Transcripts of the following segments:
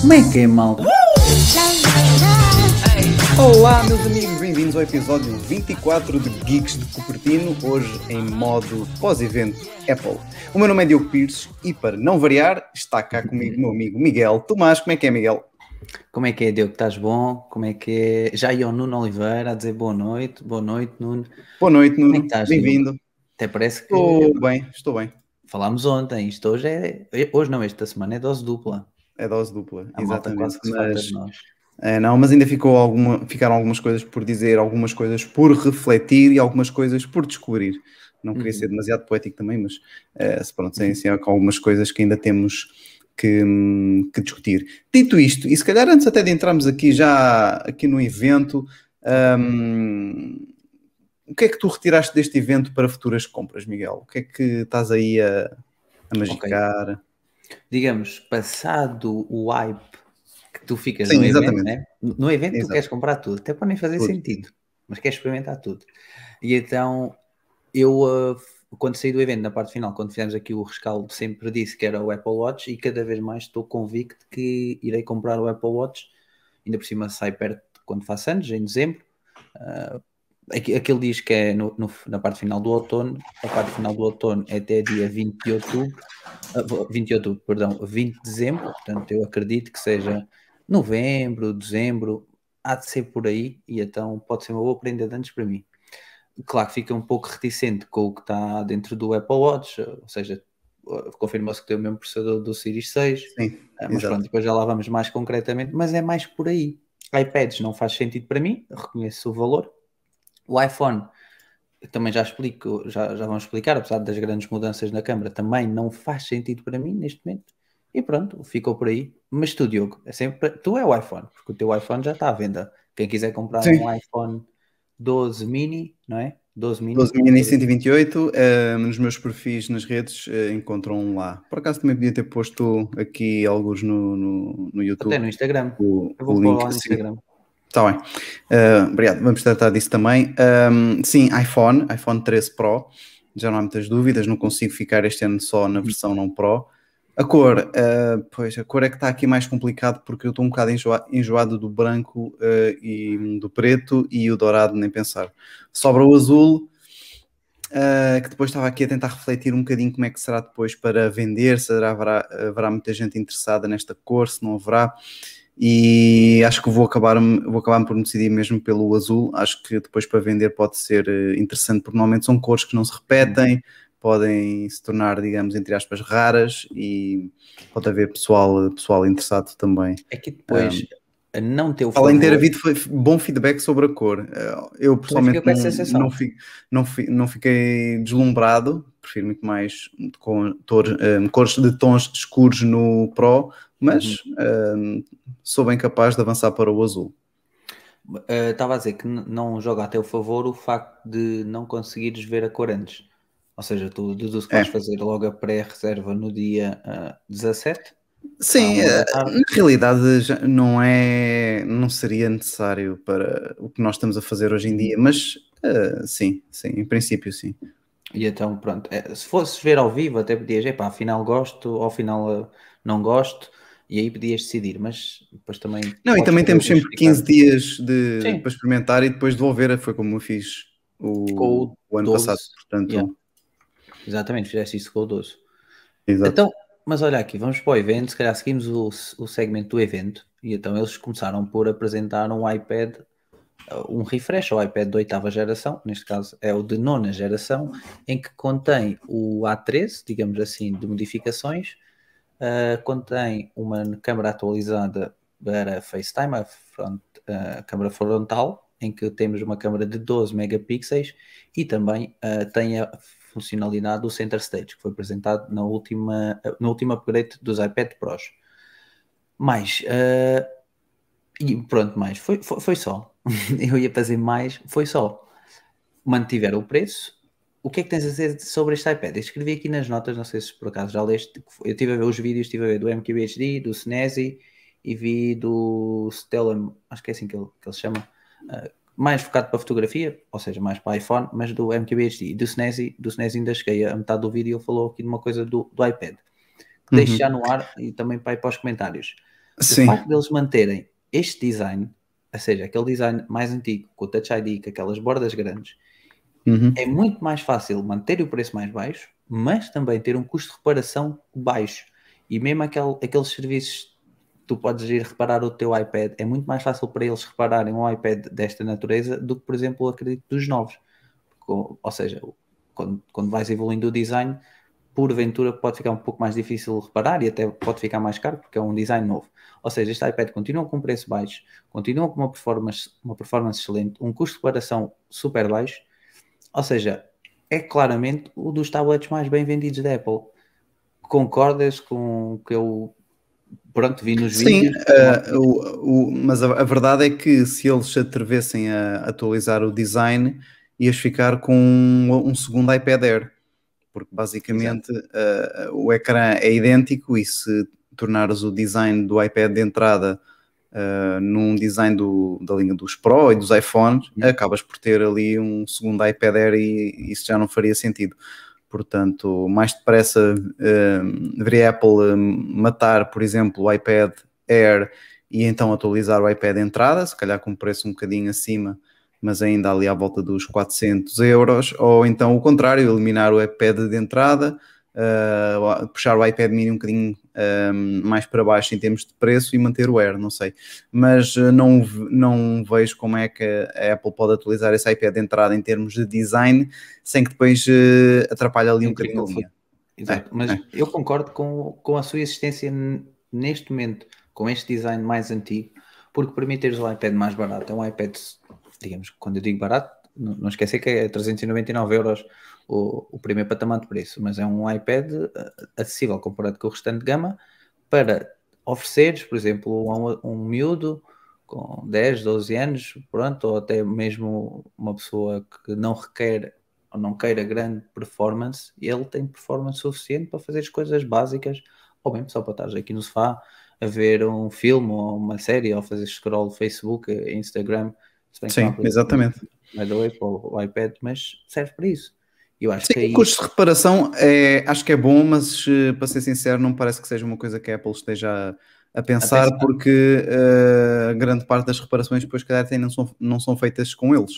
Como é que é, malta? Olá, meus amigos, bem-vindos ao episódio 24 de Geeks de Cupertino, hoje em modo pós-evento Apple. O meu nome é Diogo Pires e, para não variar, está cá comigo o meu amigo Miguel Tomás. Como é que é, Miguel? Como é que é, Diogo? Estás bom? Como é que é? Já ia o Nuno Oliveira a dizer boa noite. Boa noite, Nuno. Boa noite, Como é Nuno. que estás, Bem-vindo. Até parece que Estou bem, estou bem. falámos ontem. Isto hoje é. Hoje não, esta semana é dose dupla. É dose dupla, A exatamente. Mas, é, não, mas ainda ficou alguma, ficaram algumas coisas por dizer, algumas coisas por refletir e algumas coisas por descobrir. Não queria Uhum. ser demasiado poético também, mas se pronto, sem, com algumas coisas que ainda temos que, que discutir. Dito isto, e se calhar antes até de entrarmos aqui já aqui no evento, hum, o que é que tu retiraste deste evento para futuras compras, Miguel? O que é que estás aí a, a magicar? Digamos, passado o hype que tu ficas Sim, no evento, né? no evento tu queres comprar tudo, até para nem fazer Tudo. sentido, mas queres experimentar tudo. E então eu, uh, quando saí do evento, na parte final, quando fizemos aqui o rescaldo, sempre disse que era o Apple Watch e cada vez mais estou convicto que irei comprar o Apple Watch. Ainda por cima sai perto quando faço anos, em dezembro. Uh, aquele diz que é no- no- na parte final do outono, a parte final do outono é até dia 20 de outubro, ah, vo- 20 de outubro, perdão, 20 de dezembro, portanto eu acredito que seja novembro, dezembro, há de ser por aí, e então pode ser uma boa prenda de antes para mim. Claro que fica um pouco reticente com o que está dentro do Apple Watch, ou seja, confirmou-se que tem o mesmo processador do Series 6, Sim, ah, mas exato. pronto, depois já lá vamos mais concretamente, mas é mais por aí. iPads não faz sentido para mim, reconheço o valor. O iPhone, também já explico, já, já vamos explicar, apesar das grandes mudanças na câmara, também não faz sentido para mim neste momento. E pronto, ficou por aí. Mas tu, Diogo, é sempre, tu é o iPhone, porque o teu iPhone já está à venda. Quem quiser comprar Sim. um iPhone 12 mini, não é? 12 mini. 12 mini 128, eh, nos meus perfis nas redes eh, encontram lá. Por acaso também podia ter posto aqui alguns no, no, no YouTube. Até no Instagram. o, Eu vou pôr lá no. Instagram. Está bem. Eh, obrigado. Vamos tratar disso também. Ahm, sim, iPhone, iPhone 13 Pro. Já não há muitas dúvidas. Não consigo ficar este ano só na versão não Pro. A cor, eh, pois a cor é que está aqui mais complicado porque eu estou um bocado enjoa- enjoado do branco eh, e do preto e o dourado, nem pensar. Sobra o azul, eh, que depois estava aqui a tentar refletir um bocadinho como é que será depois para vender, se haverá, haverá, muita gente interessada nesta cor, se não haverá. E acho que vou acabar, vou acabar por me decidir mesmo pelo azul. Acho que depois para vender pode ser interessante, porque normalmente são cores que não se repetem, podem se tornar, digamos, entre aspas, raras e pode haver pessoal, pessoal interessado também. É que depois, a não ter o Além de ter havido bom feedback sobre a cor. Eh, Eu pessoalmente não, não, fi- não, fi- não fiquei deslumbrado, prefiro muito mais com tor- eh, cores de tons escuros no Pro, mas Uhum. eh, sou bem capaz de avançar para o azul. Uh, Estava a dizer que não joga a teu favor o facto de não conseguires ver a cor antes. Ou seja, tu deduz que É. vais fazer logo a pré-reserva no dia uh, 17. Sim, Ah, uma da eh, na realidade já não é, não seria necessário para o que nós estamos a fazer hoje em dia, mas eh, sim, sim, em princípio sim. E então, pronto, é, se fosses ver ao vivo, até podias, epá, afinal gosto, ao final uh, não gosto, e aí podias decidir, mas depois também. Não, e também temos sempre justificado. 15 dias de, Sim. para experimentar e depois devolver. Foi como eu fiz o o ano 12, passado. Portanto, yeah. Exatamente, fizeste isso com o 12. exato. Então, mas olha aqui, vamos para o evento, se calhar seguimos o, o segmento do evento, e então eles começaram por apresentar um iPad, uh, um refresh ao iPad de oitava geração, neste caso é o de nona geração, em que contém o A13, digamos assim, de modificações, uh, contém uma câmera atualizada para FaceTime, a, front, a câmera frontal, em que temos uma câmera de 12 megapixels e também uh, tem a funcionalidade do Center Stage, que foi apresentado na última, no último upgrade dos iPad Pros. Mais, uh, e pronto, mais, foi, foi, foi só. Eu ia fazer mais, foi só. Mantiveram o preço. O que é que tens a dizer sobre este iPad? Eu escrevi aqui nas notas, não sei se por acaso já leste. Eu estive a ver os vídeos, estive a ver do MQHD, do Snazzy e vi do Stellan, acho que é assim que ele, que ele se chama, uh, mais focado para fotografia, ou seja, mais para iPhone, mas do MQBHD e do SNESI, do SNESI ainda cheguei a metade do vídeo, ele falou aqui de uma coisa do, do iPad. Que Deixo Uhum. já no ar e também para ir para os comentários. Sim. O facto deles manterem este design, ou seja, aquele design mais antigo, com o Touch ID, com aquelas bordas grandes, Uhum. é muito mais fácil manter o preço mais baixo, mas também ter um custo de reparação baixo. E mesmo aquele, aqueles serviços tu podes ir reparar o teu iPad, é muito mais fácil para eles repararem um iPad desta natureza do que, por exemplo, acredito, dos novos. Ou seja, quando, quando vais evoluindo o design, porventura pode ficar um pouco mais difícil de reparar e até pode ficar mais caro porque é um design novo. Ou seja, este iPad continua com um preço baixo, continua com uma performance, uma performance excelente, um custo de reparação super baixo, ou seja, é claramente o dos tablets mais bem vendidos da Apple. Concordas com que eu pronto, vi nos Sim, vídeos? eh, o, o- mas a, a verdade é que se eles se atrevessem a atualizar o design, ias ficar com um, um segundo iPad Air, porque basicamente eh, o ecrã é idêntico e se tornares o design do iPad de entrada eh, num design do- da linha dos Pro e dos iPhones, Uhum. acabas por ter ali um segundo iPad Air e isso já não faria sentido. Portanto, mais depressa eh, deveria a Apple eh, matar, por exemplo, o iPad Air e então atualizar o iPad entrada, se calhar com um preço um bocadinho acima, mas ainda ali à volta dos 400 euros, ou então o contrário, eliminar o iPad de entrada, eh, puxar o iPad mini um bocadinho eh, mais para baixo em termos de preço e manter o Air, não sei. Mas eh, não, não vejo como é que a Apple pode atualizar esse iPad de entrada em termos de design sem que depois eh, atrapalhe ali um bocadinho a linha. Exato, É, mas é. eu concordo com, com a sua existência neste momento, com este design mais antigo, porque permite teres um iPad mais barato. É um iPad, digamos, quando eu digo barato, não, não esquecer que é 399 euros o, o primeiro patamar de preço, mas é um iPad eh, acessível comparado com o restante de gama para ofereceres, por exemplo, a um, um miúdo com 10, 12 anos, pronto, ou até mesmo uma pessoa que não requer ou não queira grande performance, ele tem performance suficiente para fazer as coisas básicas, ou mesmo só para estar aqui no sofá a ver um filme ou uma série, ou fazer scroll Facebook, Instagram. Sim, exatamente. by the way, para o o iPad, mas serve para isso. Eu acho Sim, que aí, custos de reparação é, acho que é bom, mas eh, para ser sincero, não parece que seja uma coisa que a Apple esteja a, a pensar, pensar. porque eh, grande parte das reparações depois, calhar, até não são, não são feitas com eles.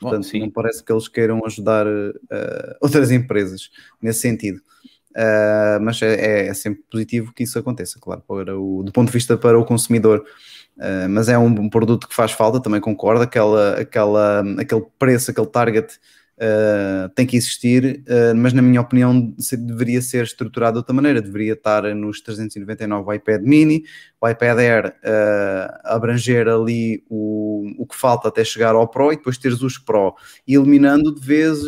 Bom, Portanto, não parece que eles queiram ajudar eh, outras empresas nesse sentido. Eh, mas é, é sempre positivo que isso aconteça, claro, para o, do ponto de vista para o consumidor. Uh, mas é um, um produto que faz falta, também concordo. Aquela, aquela, aquele preço, aquele target uh, tem que existir, uh, mas na minha opinião deveria ser estruturado de outra maneira. Deveria estar nos 399 o iPad mini, o iPad Air uh, abranger ali o, o que falta até chegar ao Pro e depois teres os Pro, eliminando de vez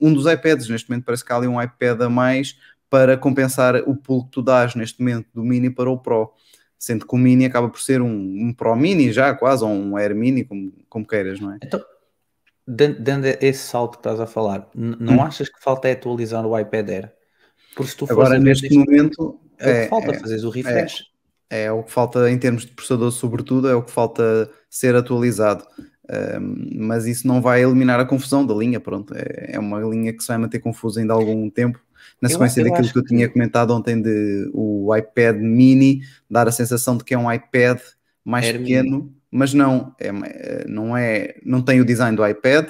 um dos iPads. Neste momento parece que há ali um iPad a mais para compensar o pulo que tu dás neste momento do mini para o Pro sendo que o Mini acaba por ser um, um Pro Mini já quase, ou um Air Mini, como, como queiras, não é? Então, dando esse salto que estás a falar, não Hum. achas que falta é atualizar o iPad Air? Porque se tu Agora, neste momento, é, o é, que falta, é, fazeres o refresh. é o que falta em termos de processador, sobretudo, é o que falta ser atualizado. Um, mas isso não vai eliminar a confusão da linha, pronto. É, é uma linha que se vai manter confusa ainda há algum tempo. Na Eu- sequência eu daquilo acho que eu tinha comentado ontem de o iPad mini dar a sensação de que é um iPad mais Air pequeno, mas não, é, não é, não tem o design do iPad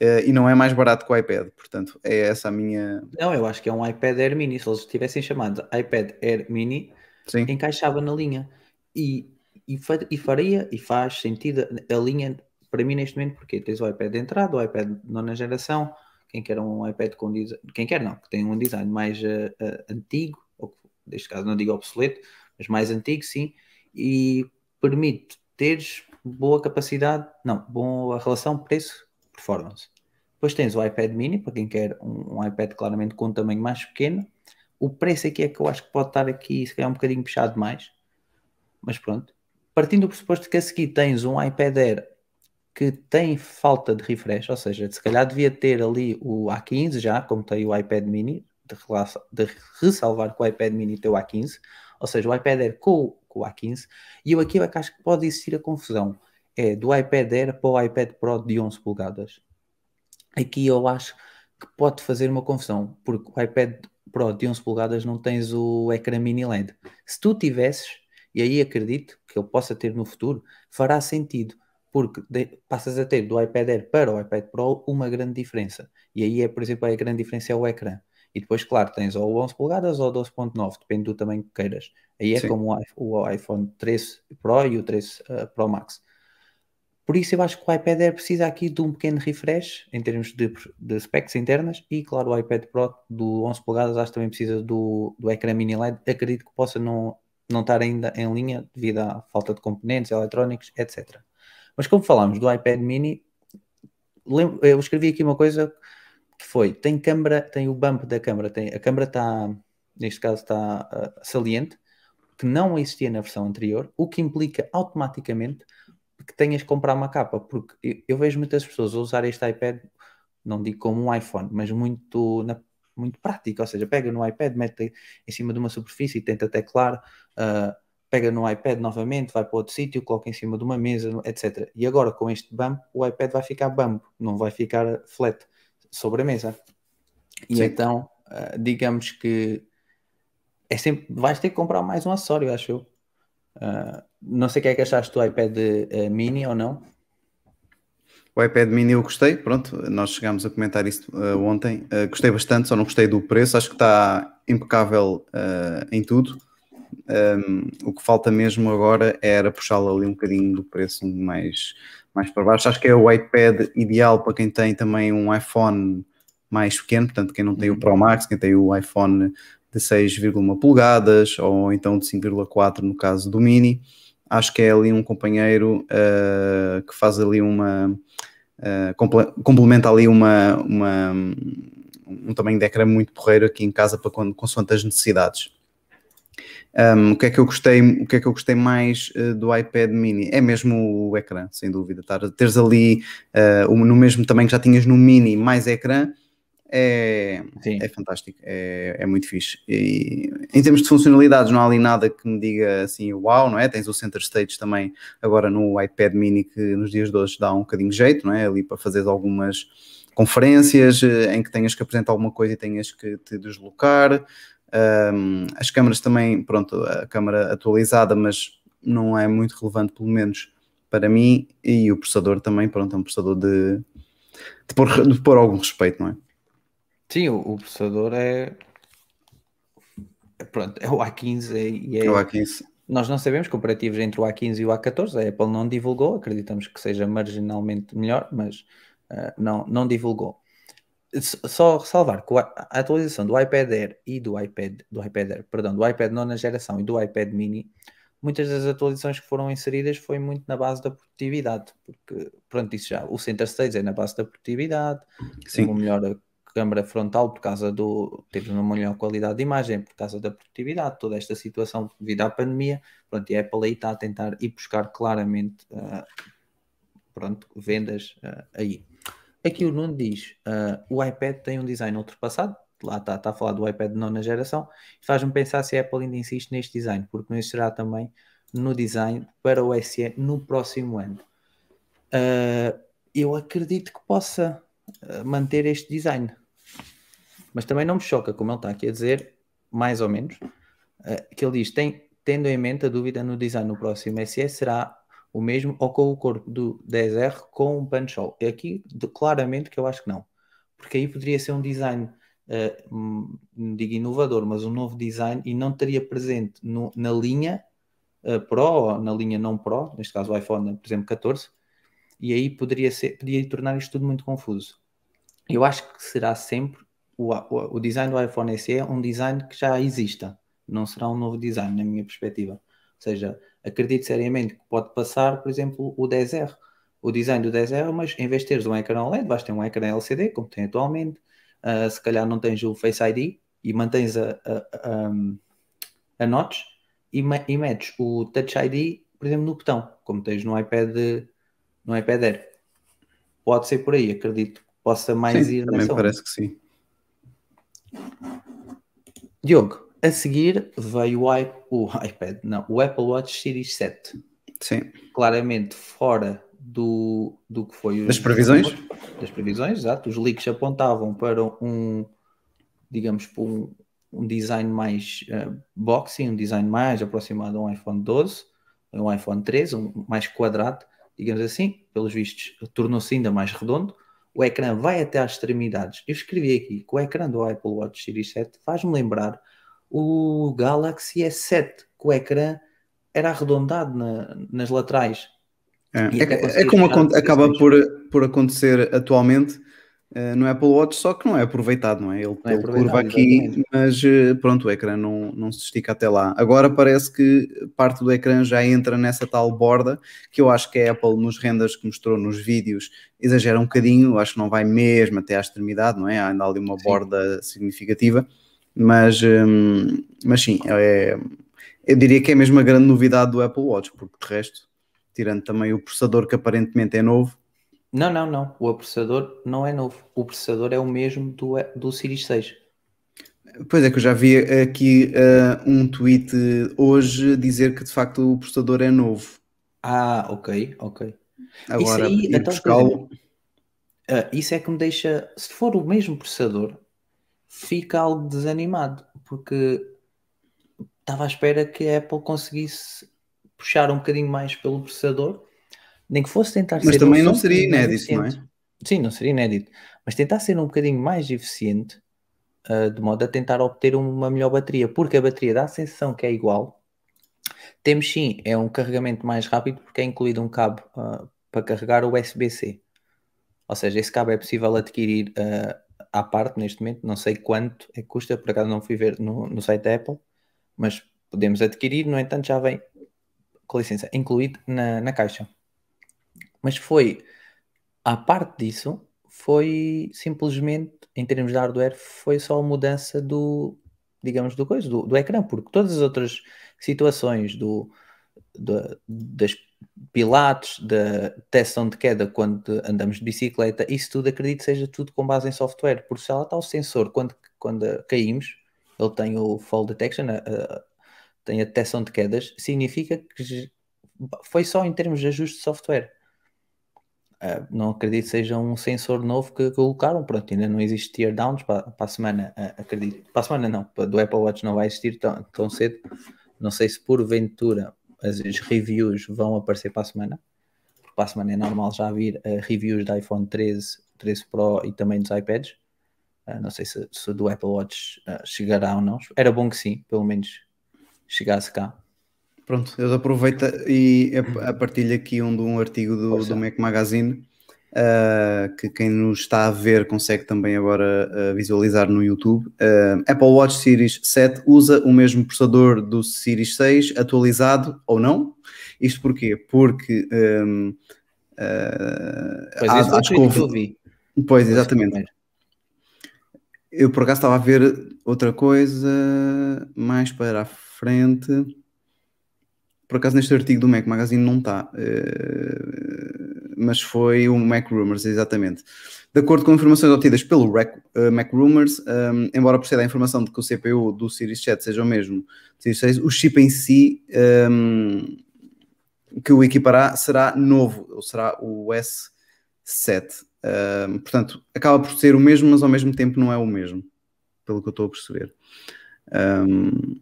eh, e não é mais barato que o iPad. Portanto, é essa a minha. Não, eu acho que é um iPad Air Mini. Se eles tivessem chamado iPad Air Mini, Sim, encaixava na linha. E, e, e faria e faz sentido a linha para mim neste momento, porque tens o iPad de entrada, o iPad de nona geração, quem quer um iPad com design, quem quer não, que tem um design mais eh, eh, antigo, ou neste caso não digo obsoleto, mas mais antigo sim, e permite teres boa capacidade, não, boa relação preço-performance. Depois tens o iPad mini, para quem quer um, um iPad claramente com um tamanho mais pequeno. O preço aqui é que eu acho que pode estar aqui, se calhar um bocadinho puxado demais. Mas pronto. Partindo do pressuposto que a seguir tens um iPad Air que tem falta de refresh, ou seja, se calhar devia ter ali o A15 já, como tem o iPad mini, de, de ressalvar que o iPad mini tem o A15, ou seja, o iPad Air com, com o A15, e eu aqui é acho que pode existir a confusão. é do iPad Air para o iPad Pro de 11 polegadas. Aqui eu acho que pode fazer uma confusão, porque o iPad Pro de 11 polegadas não tens o ecrã mini LED. Se tu tivesses, e aí acredito que ele possa ter no futuro, fará sentido, porque de- passas a ter do iPad Air para o iPad Pro uma grande diferença. E aí é, por exemplo, a grande diferença é o ecrã. E depois, claro, tens ou 11 polegadas ou 12.9, depende do tamanho que queiras. Aí é Sim. como o iPhone 13 Pro e o 13 uh, Pro Max. Por isso eu acho que o iPad Air precisa aqui de um pequeno refresh em termos de, de specs internas e claro o iPad Pro do 11 polegadas acho que também precisa do, do ecrã mini LED. Acredito que possa não, não estar ainda em linha devido à falta de componentes eletrónicos, etc. Mas como falámos do iPad mini, lembro- eu escrevi aqui uma coisa que foi, tem câmara, tem o bump da câmara, tem, a câmara está, neste caso está ah, saliente, que não existia na versão anterior, o que implica automaticamente que tenhas que comprar uma capa, porque eu, eu vejo muitas pessoas usar este iPad, não digo como um iPhone, mas muito, na- muito prático, ou seja, pega no iPad, mete em cima de uma superfície tenta teclar, ah, pega no iPad novamente, vai para outro sítio, coloca em cima de uma mesa, etc. E agora com este bump, o iPad vai ficar bump, não vai ficar flat sobre a mesa. E Sim. então, ah, digamos que é sempre, vais ter que comprar mais um acessório, acho eu. Ah, não sei o que é que achaste do iPad eh, mini ou não. O iPad mini eu gostei, pronto, nós chegámos a comentar isso uh, ontem. Uh, gostei bastante, só não gostei do preço, acho que está impecável uh, em tudo. Um, o que falta mesmo agora era puxá-lo ali um bocadinho do preço mais, mais para baixo. Acho que é o iPad ideal para quem tem também um iPhone mais pequeno, portanto, quem não tem o Pro Max, quem tem o iPhone de 6,1 polegadas ou então de 5,4 no caso do Mini. Acho que é ali um companheiro uh, que faz ali uma. Uh, comple complementa ali uma, uma, um tamanho de ecrã muito porreiro aqui em casa para quando, consoante as necessidades. Um, o, que é que eu gostei, o que é que eu gostei mais uh, do iPad mini? É mesmo o ecrã, sem dúvida. Tar, teres ali uh, no mesmo tamanho que já tinhas no mini, mais ecrã, é, é fantástico, é, é, muito fixe. E, em termos de funcionalidades, não há ali nada que me diga assim, uau, não é? Tens o Center Stage também agora no iPad mini que nos dias de hoje dá um bocadinho de jeito, não é? Ali para fazer algumas conferências eh, em que tenhas que apresentar alguma coisa e tenhas que te deslocar. Um, as câmaras também, pronto, a câmara atualizada, mas não é muito relevante, pelo menos para mim, e o processador também, pronto, é um processador de, de, pôr, de pôr algum respeito, não é? Sim, o, o processador é. Pronto, é o A15 e é, é o A15. Nós não sabemos comparativos entre o A15 e o A14, a Apple não divulgou, acreditamos que seja marginalmente melhor, mas uh, não, não divulgou. Só ressalvar que a atualização do iPad Air e do iPad, do iPad Air, perdão, do iPad nona geração e do iPad mini, muitas das atualizações que foram inseridas foi muito na base da produtividade, porque, pronto, isso já, o Center Stage é na base da produtividade, Sim. uma melhor câmara frontal por causa do teve uma melhor qualidade de imagem por causa da produtividade, toda esta situação devido à pandemia, pronto, e a Apple aí está a tentar ir buscar claramente uh, pronto, vendas uh, aí. Aqui o Nuno diz, uh, o iPad tem um design ultrapassado, lá está, a falar do iPad de nona geração, faz-me pensar se a Apple ainda insiste neste design, porque não existirá também no design para o SE no próximo ano. eu acredito que possa manter este design. Mas também não me choca, como ele está aqui a dizer, mais ou menos, uh, que ele diz: tem, tendo em mente a dúvida no design no próximo SE, será o mesmo ou com o corpo do 10R com um punch-hole? É aqui de, claramente que eu acho que não, porque aí poderia ser um design, uh, não digo inovador, mas um novo design e não estaria presente no, na linha uh, Pro ou na linha não Pro, neste caso o iPhone, por exemplo, 14, e aí poderia, ser, poderia tornar isto tudo muito confuso. Eu acho que será sempre o, o, o, design do iPhone SE é um design que já exista, não será um novo design, na minha perspectiva. Ou seja, acredito seriamente que pode passar, por exemplo, o 10R. O design do 10R, mas em vez de teres um ecrã OLED, vais ter um ecrã LCD, como tem atualmente. Uh, se calhar não tens o Face ID e mantens a, a, a, a notch e, e metes o Touch ID, por exemplo, no botão, como tens no iPad, no iPad Air. Pode ser por aí, acredito possa mais sim, ir também nessa parece que sim. Diogo, a seguir veio o, o iPad, não, o Apple Watch Series 7. Sim. Claramente fora do, do que foi. Das previsões? Das previsões, exato. Os leaks apontavam para um, digamos, para um, um design mais boxy, um design mais aproximado a um iPhone 12, a um iPhone 13, um mais quadrado, digamos assim. Pelos vistos, tornou-se ainda mais redondo. O ecrã vai até às extremidades. Eu escrevi aqui que o ecrã do Apple Watch Series 7 faz-me lembrar o Galaxy S7, que o ecrã era arredondado na- nas laterais. É, é- é como acaba por, por acontecer atualmente eh, no Apple Watch, só que não é aproveitado, não é? Ele, é ele curva aqui, exatamente. mas eh, pronto, o ecrã não, não se estica até lá. Agora parece que parte do ecrã já entra nessa tal borda, que eu acho que a Apple nos renders que mostrou nos vídeos exagera um bocadinho, acho que não vai mesmo até à extremidade, não é? Há ainda ali uma Sim. borda significativa, mas, hum, mas sim, é, eu diria que é mesmo a grande novidade do Apple Watch, porque de resto, tirando também o processador que aparentemente é novo, Não, não, não. O processador não é novo. O processador é o mesmo do, do Series 6. Pois é, que eu já vi aqui eh, um tweet dizer dizer que de facto o processador é novo. Ah, ok, ok. Agora, aí, ir então, buscá-lo. Ah, isso é que me deixa, se for o mesmo processador, fica algo desanimado, porque estava à espera que a Apple conseguisse puxar um bocadinho mais pelo processador, nem que fosse tentar Mas ser também um não seria inédito, não é? Sim, não seria inédito, mas tentar ser um bocadinho mais eficiente, ah, de modo a tentar obter uma melhor bateria, porque a bateria dá a sensação que é igual. Temos sim, é um carregamento mais rápido porque é incluído um cabo ah, para carregar o USB-C. Ou seja, esse cabo é possível adquirir ah, à parte neste momento, não sei quanto é que custa, por acaso não fui ver no, no site da Apple, mas podemos adquirir, no entanto já vem, com licença, incluído na, na caixa. Mas foi, à parte disso, foi simplesmente, em termos de hardware, foi só a mudança do, digamos, do coisa, do, do ecrã, porque todas as outras situações do, da- das pilates, da tensão de queda quando andamos de bicicleta, isso tudo acredito seja tudo com base em software, porque se lá está o sensor, quando, quando caímos, ele tem o fall detection, a- a- tem a detecção de quedas, significa que foi só em termos de ajuste de software. Ah, não acredito seja um sensor novo que colocaram. Pronto, ainda não existe tear downs para, para a semana, ah, acredito. Para a semana não, do Apple Watch não vai existir tão, tão cedo. Não sei se porventura as, reviews vão aparecer para a semana. Para a semana é normal já vir ah, reviews da iPhone 13, 13 Pro e também dos iPads. Ah, não sei se, se do Apple Watch ah, chegará ou não. Era bom que sim, pelo menos chegasse cá. Pronto, eu aproveito e a- a partilho aqui um, de um artigo do, do Mac Magazine uh, que quem nos está a ver consegue também agora uh, visualizar no YouTube. Uh, Apple Watch Series 7 usa o mesmo processador do Series 6 atualizado ou não? Isto porquê? Porque um, Pois há- acho que tweet que eu houve-. Pois, Esse exatamente. Eu por acaso estava a ver outra coisa mais para a frente. Por acaso neste artigo do Mac Magazine não está, eh, mas foi o Mac Rumors, exatamente. De acordo com informações obtidas pelo eh, Mac Rumors, eh, embora proceda a informação de que o CPU do Series 7 seja o mesmo do Series 6, o chip em si eh, que o equipará será novo, ou será o S7. Eh, portanto, acaba por ser o mesmo, mas ao mesmo tempo não é o mesmo, pelo que eu estou a perceber. Um,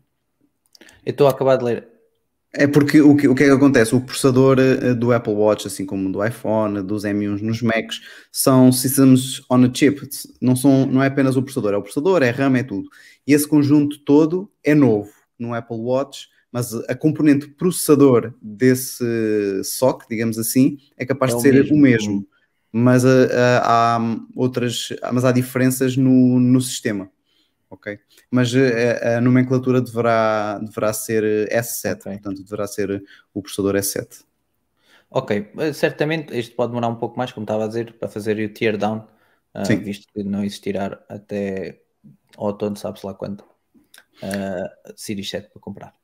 Eu estou a acabar de ler. É porque o que, o que é que acontece? O processador eh, do Apple Watch, assim como do iPhone, dos M1 nos Macs, são systems on a chip. Não, são, não é apenas o processador, é o processador, é RAM, é tudo. E esse conjunto todo é novo no Apple Watch, mas a componente processador desse SOC, digamos assim, é capaz É de ser mesmo. o mesmo. Mas ah, ah, há outras, mas há diferenças no, no sistema. Ok? Mas eh, a, nomenclatura deverá, deverá ser eh, S7, Ok. portanto, deverá ser o processador S7. Ok, eh, certamente isto pode demorar um pouco mais, como estava a dizer, para fazer o tear down, Sim. visto que não existirá até outono, sabe-se lá quando, ah, Series 7 para comprar.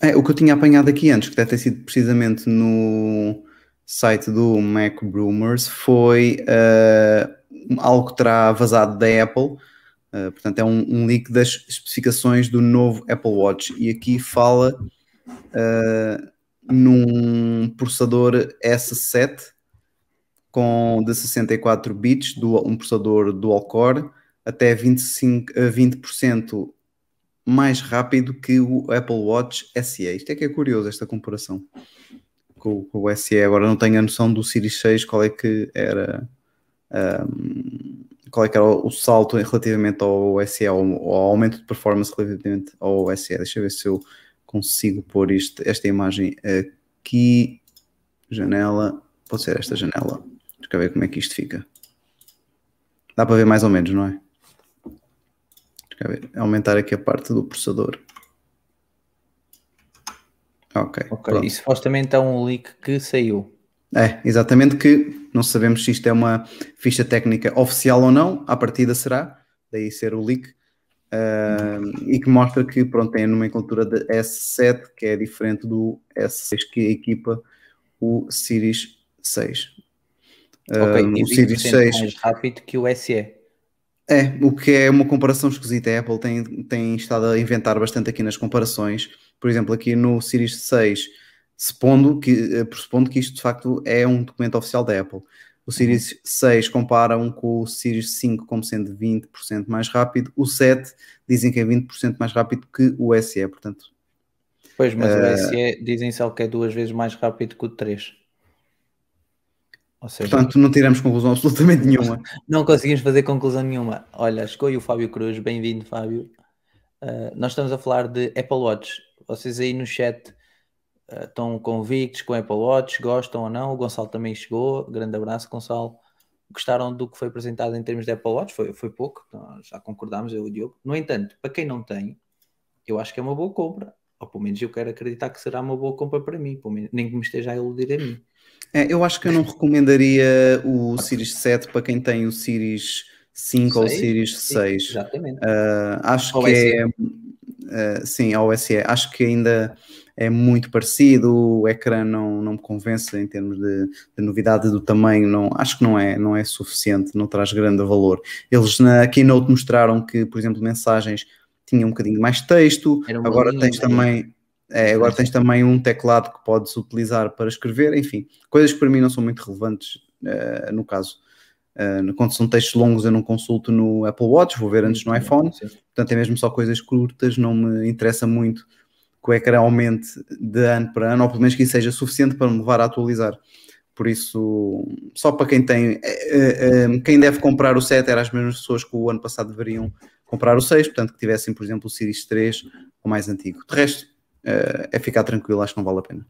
É, o que eu tinha apanhado aqui antes, que deve ter sido precisamente no site do Mac Rumors, foi eh, algo que terá vazado da Apple. Eh, portanto, é um, um leak das especificações do novo Apple Watch. E aqui fala eh, num processador S7 com de 64 bits, dual, um processador dual core, até 25, eh, 20% mais rápido que o Apple Watch SE. Isto é que é curioso, esta comparação com, com o SE. Agora não tenho a noção do Series 6, qual é que era... Um, qual é que era o salto relativamente ao SE, ao, ao aumento de performance relativamente ao SE. Deixa eu ver se eu consigo pôr isto, esta imagem aqui. Janela, pode ser esta janela. Deixa eu ver como é que isto fica. Dá para ver mais ou menos, não é? Deixa eu ver. Aumentar aqui a parte do processador. Ok. Ok, e supostamente há um leak que saiu. É, exatamente que não sabemos se isto é uma ficha técnica oficial ou não, à partida será, daí ser o leak, uh, e que mostra que pronto, tem a nomenclatura de S7, que é diferente do S6 que equipa o Series 6. Ok, uh, o Series 6 mais rápido que o SE. É, o que é uma comparação esquisita. A Apple tem, tem estado a inventar bastante aqui nas comparações. Por exemplo, aqui no Series 6 supondo que, eh, pressupondo que isto de facto é um documento oficial da Apple. O Series uhum. 6 compara um com o Series 5 como sendo 20% mais rápido, o 7 dizem que é 20% mais rápido que o SE, portanto. Pois, mas uh, o SE dizem só que é duas vezes mais rápido que o 3. Ou seja, portanto, não tiramos conclusão absolutamente nenhuma. não conseguimos fazer conclusão nenhuma. Olha, chegou o Fábio Cruz, bem-vindo, Fábio. Uh, nós estamos a falar de Apple Watch. Vocês aí no chat estão convictos com Apple Watch, gostam ou não? O Gonçalo também chegou, grande abraço, Gonçalo. Gostaram do que foi apresentado em termos de Apple Watch? Foi, foi pouco, já concordámos, eu e o Diogo. No entanto, para quem não tem, eu acho que é uma boa compra. Ou pelo menos eu quero acreditar que será uma boa compra para mim, menos, nem que me esteja a iludir a mim. É, eu acho que eu não recomendaria o Series 7 para quem tem o Series 5 ou o Series 6. Sim, exatamente. Uh, acho que é. Uh, sim, ao SE. Acho que ainda é muito parecido, o ecrã não, não me convence em termos de, de, novidade do tamanho, não, acho que não é, não é suficiente, não traz grande valor. Eles na Keynote mostraram que, por exemplo, mensagens tinham um bocadinho mais texto, agora tens também... É, agora tens também um teclado que podes utilizar para escrever, enfim, coisas que para mim não são muito relevantes uh, no caso. Uh, quando são textos longos eu não consulto no Apple Watch, vou ver antes no iPhone, portanto é mesmo só coisas curtas, não me interessa muito que o ecrã aumente de ano para ano, ou pelo menos que isso seja suficiente para me levar a atualizar. Por isso, só para quem tem, eh, eh, quem deve comprar o 7 eram as mesmas pessoas que o ano passado deveriam comprar o 6, portanto que tivessem, por exemplo, o Series 3 ou mais antigo. De resto, eh, é ficar tranquilo, acho que não vale a pena.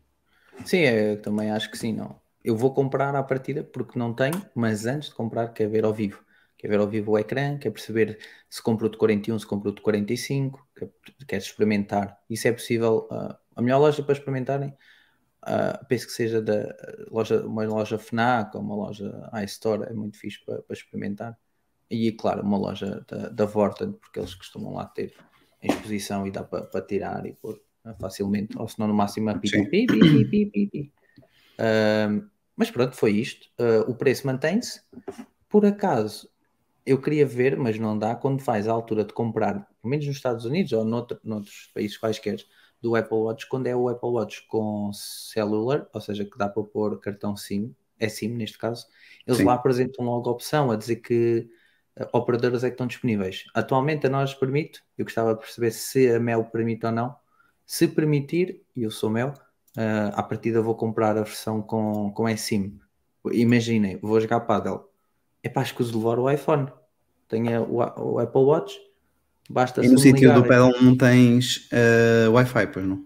Sim, eu também acho que sim, não. Eu vou comprar à partida porque não tenho, mas antes de comprar quer ver ao vivo quer ver ao vivo o ecrã, quer perceber se compra o de 41, se compra o de 45, quer, quer experimentar. Isso é possível. Uh, a melhor loja para experimentarem, uh, penso que seja da loja, uma loja FNAC ou uma loja iStore, é muito fixe para, para experimentar. E, claro, uma loja da, da Vorten, porque eles costumam lá ter exposição e dá para, para tirar e pôr uh, facilmente, ou se não no máximo a pipi, pipi, pipi, pipi. Uh, mas pronto, foi isto. Uh, o preço mantém-se. Por acaso, eu queria ver, mas não dá, quando faz a altura de comprar, pelo menos nos Estados Unidos ou noutro, noutros países quaisquer, do Apple Watch, quando é o Apple Watch com celular, ou seja, que dá para pôr cartão SIM, é SIM neste caso, eles Sim. lá apresentam logo a opção a dizer que uh, operadoras é que estão disponíveis. Atualmente a nós permite, eu gostava de perceber se a Mel permite ou não. Se permitir, e eu sou Mel, uh, à partida vou comprar a versão com, com eSIM. Imaginem, vou jogar paddle. É para escuso levar o iPhone tenha o, o Apple Watch, basta E no sítio do pedal não tens uh, Wi-Fi, pois não?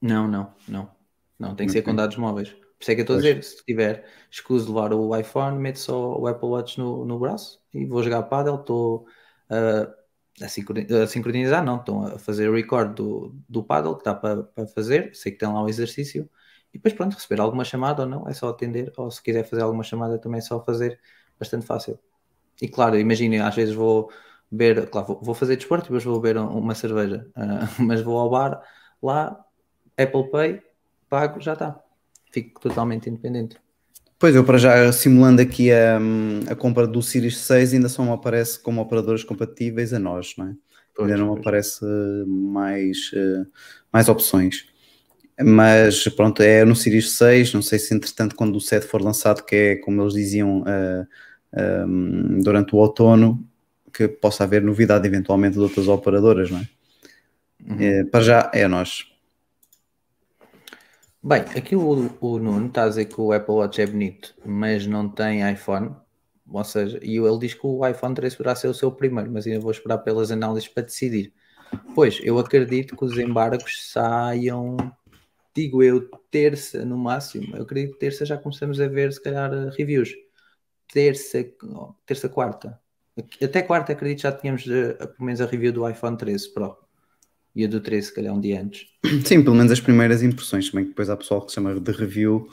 Não, não, não. Não, tem que okay. ser com dados móveis. Por isso é que eu estou a dizer, se tiver escuso levar o iPhone, mete só o Apple Watch no, no braço e vou jogar paddle, estou uh, a, sincronizar, a, sincronizar, não, estou a fazer o record do, do paddle que está para, para fazer, sei que tem lá um exercício, e depois pronto, receber alguma chamada ou não, é só atender, ou se quiser fazer alguma chamada também é só fazer, bastante fácil. E claro, imaginem, às vezes vou beber, claro, vou fazer desporto e depois vou beber uma cerveja, uh, mas vou ao bar, lá, Apple Pay, pago, já está. Fico totalmente independente. Pois, eu para já simulando aqui a, a compra do Series 6 ainda só me aparece como operadores compatíveis a nós, não é? Pois, ainda não pois. aparece mais, uh, mais opções. Mas pronto, é no Series 6. Não sei se entretanto, quando o 7 for lançado, que é como eles diziam uh, um, durante o outono, que possa haver novidade eventualmente de outras operadoras, não é? Uhum. É, para já é a nós. Bem, aqui o, o Nuno está a dizer que o Apple Watch é bonito, mas não tem iPhone. Ou seja, e ele diz que o iPhone 13 poderá ser o seu primeiro, mas ainda vou esperar pelas análises para decidir. Pois, eu acredito que os embargos saiam, digo eu, terça no máximo. Eu acredito que terça já começamos a ver, se calhar, reviews. Terça, terça, quarta. Até quarta, acredito, já tínhamos uh, pelo menos a review do iPhone 13 Pro e a do 13, se calhar, um dia antes. Sim, pelo menos as primeiras impressões, também depois há pessoal que chama de review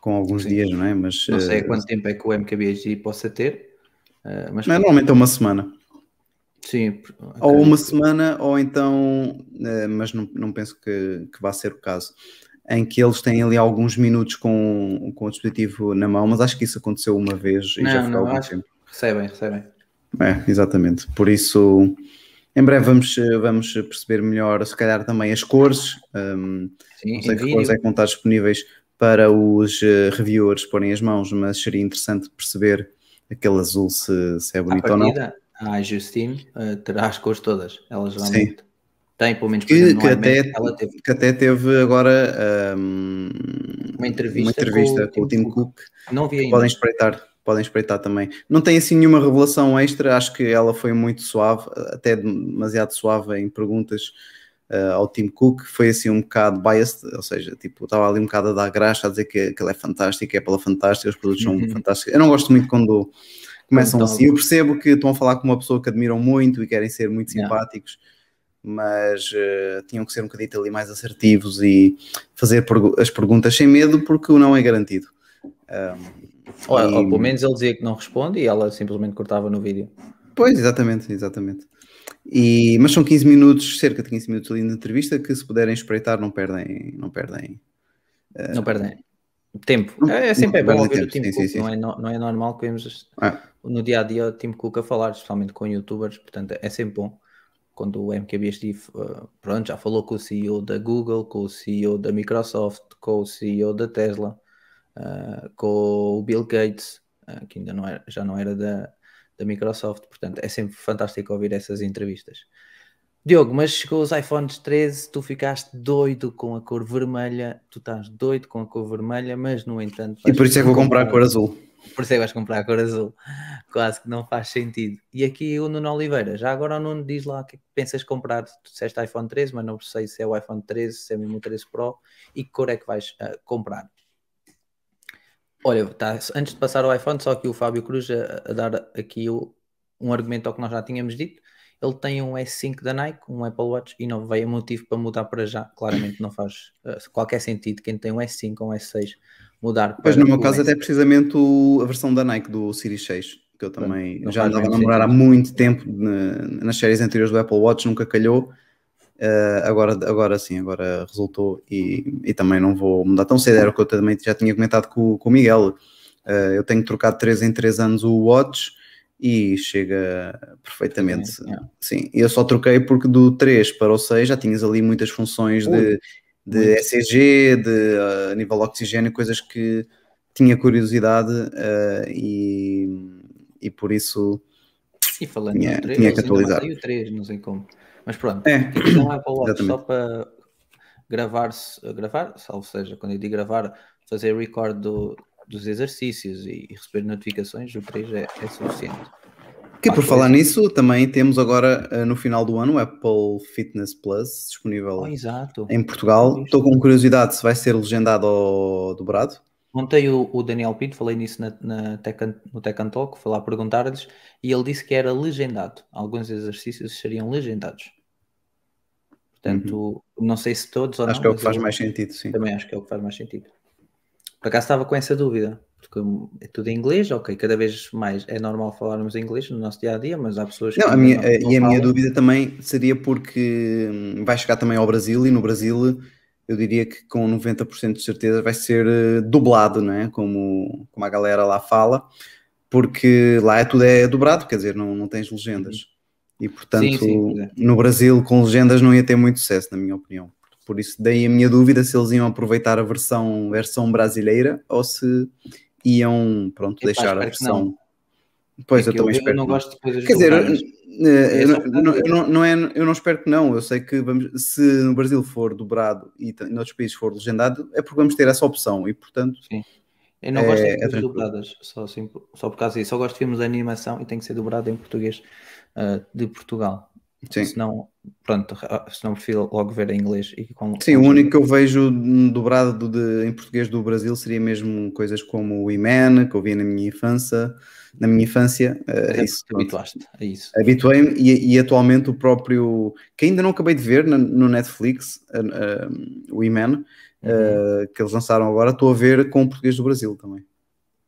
com alguns Sim. dias, não é? Mas, não sei uh, quanto tempo é que o MKBHD possa ter, uh, mas... Normalmente é uma semana. Sim. Ou uma semana, ou então, uh, mas não, não penso que, que vá ser o caso, em que eles têm ali alguns minutos com, com o dispositivo na mão, mas acho que isso aconteceu uma vez e não, já não, algum tempo. Recebem, recebem. É, exatamente. Por isso, em breve vamos, vamos perceber melhor, se calhar também as cores. Um, Sim, não sei que cores é que vão estar disponíveis para os uh, reviewers porem as mãos, mas seria interessante perceber aquele azul se, se é bonito ou não. A Justine uh, terá as cores todas, ela geralmente. Sim. Tem, pelo menos, que, que, até, teve. que até teve agora um, uma entrevista, uma entrevista com, com, o Tim Cook. Não vi ainda. Podem espreitar podem espreitar também. Não tem assim nenhuma revelação extra, acho que ela foi muito suave, até demasiado suave em perguntas uh, ao Tim Cook, foi assim um bocado biased, ou seja, tipo, estava ali um bocado a dar graxa, a dizer que, que ele é fantástico, é pela fantástica, os produtos uhum. são fantásticos. Eu não gosto muito quando começam então, assim, eu percebo que estão a falar com uma pessoa que admiram muito e querem ser muito simpáticos. Mas uh, tinham que ser um bocadinho ali mais assertivos e fazer pergu as perguntas sem medo, porque o não é garantido. Um, ou, e... ou, pelo menos ele dizia que não responde e ela simplesmente cortava no vídeo. Pois, exatamente, exatamente. E, mas são 15 minutos, cerca de 15 minutos ali na entrevista, que se puderem espreitar não perdem. Não perdem, uh... não perdem tempo. Não, é, é sempre é bom ouvir tempo. o Tim sim, Cook, sim, sim. Não, é, não, não, é normal que vemos ah. no dia a dia o Tim Cook a falar, especialmente com youtubers, portanto é sempre bom quando o MKBHD uh, eh, pronto, já falou com o CEO da Google, com o CEO da Microsoft, com o CEO da Tesla, uh, com o Bill Gates, uh, que ainda não era, já não era da, da Microsoft, portanto é sempre fantástico ouvir essas entrevistas. Diogo, mas chegou os iPhones 13, tu ficaste doido com a cor vermelha, tu estás doido com a cor vermelha, mas no entanto. E por isso é que vou comprar a cor azul. Por isso é que vais comprar a cor azul. Quase que não faz sentido. E aqui o Nuno Oliveira, já agora o Nuno diz lá o que, é pensas comprar. Tu disseste iPhone 13, mas não sei se é o iPhone 13, se é mesmo o 13 Pro e que cor é que vais uh, comprar. Olha, tá, antes de passar ao iPhone, só aqui o Fábio Cruz a, a dar aqui o, um argumento ao que nós já tínhamos dito. Ele tem um S5 da Nike, um Apple Watch, e não veio motivo para mudar para já. Claramente não faz uh, qualquer sentido quem tem um S5 ou um S6 mudar Pois no meu caso, até precisamente o, a versão da Nike do Series 6, que eu também não já andava a namorar há muito tempo na, nas séries anteriores do Apple Watch, nunca calhou. Uh, agora, agora sim, agora resultou e, e também não vou mudar tão cedo. Era o que eu também já tinha comentado com, com o Miguel. Uh, eu tenho trocado 3 em 3 anos o Watch e chega perfeitamente. Sim, é. sim, eu só troquei porque do 3 para o 6 já tinhas ali muitas funções de, de ECG, de uh, nível oxigênio, coisas que tinha curiosidade e, e por isso. E falando tinha, 3, tinha que atualizar. o 3, não sei como. Mas pronto, é. não é para o só para gravar, gravar, salvo seja, quando eu digo gravar, fazer record do, dos exercícios e, receber notificações, o 3 é, é suficiente. Que por falar nisso, também temos agora eh, no final do ano o Apple Fitness Plus disponível oh, em Portugal. Estou com curiosidade se vai ser legendado ou dobrado. Ontem o, o Daniel Pinto, falei nisso na, na Tech, no Tech and Talk, fui lá perguntar-lhes e ele disse que era legendado. Alguns exercícios seriam legendados. Portanto, uhum. não sei se todos ou acho não. que é o que faz mais sentido, sim. Também acho que é o que faz mais sentido. Por acaso estava com essa dúvida, porque é tudo em inglês, ok, cada vez mais é normal falarmos inglês no nosso dia a dia, mas há pessoas que. Não, a minha, não, não e a minha dúvida também seria porque hum, vai chegar também ao Brasil e no Brasil eu diria que com 90% de certeza vai ser eh, dublado, não é? Como, como a galera lá fala, porque lá é tudo é dobrado, quer dizer, não, não tens legendas. Uhum. E portanto, sim, sim, é. no Brasil com legendas não ia ter muito sucesso, na minha opinião. Por isso, daí a minha dúvida se eles iam aproveitar a versão, versão brasileira ou se iam, pronto, Epá, deixar a versão. Pois, É eu também eu, espero. não gosto de coisas Quer dizer, eu só não, eu não- não- é, eu não espero que não. Eu sei que vamos, se no Brasil for dobrado e em outros países for legendado, é porque vamos ter essa opção e, portanto, Eu não É- gosto de é coisas tranquilo. dubladas, só, assim, só por causa disso. Só gosto de filmes de animação e tem que ser dublado em português ah, de Portugal. Sim. Senão, pronto, ah, senão prefiro logo ver em inglês. E com, Sim, com o único que eu vejo dobrado do- de- em português do Brasil seria mesmo coisas como o Iman, que eu via na minha infância, na minha infância. eh, é isso, habituaste a isso. Habituei-me e, e atualmente o próprio, que ainda não acabei de ver na- no Netflix, eh, o Iman, Uhum. eh, que eles lançaram agora, estou a ver com o português do Brasil também.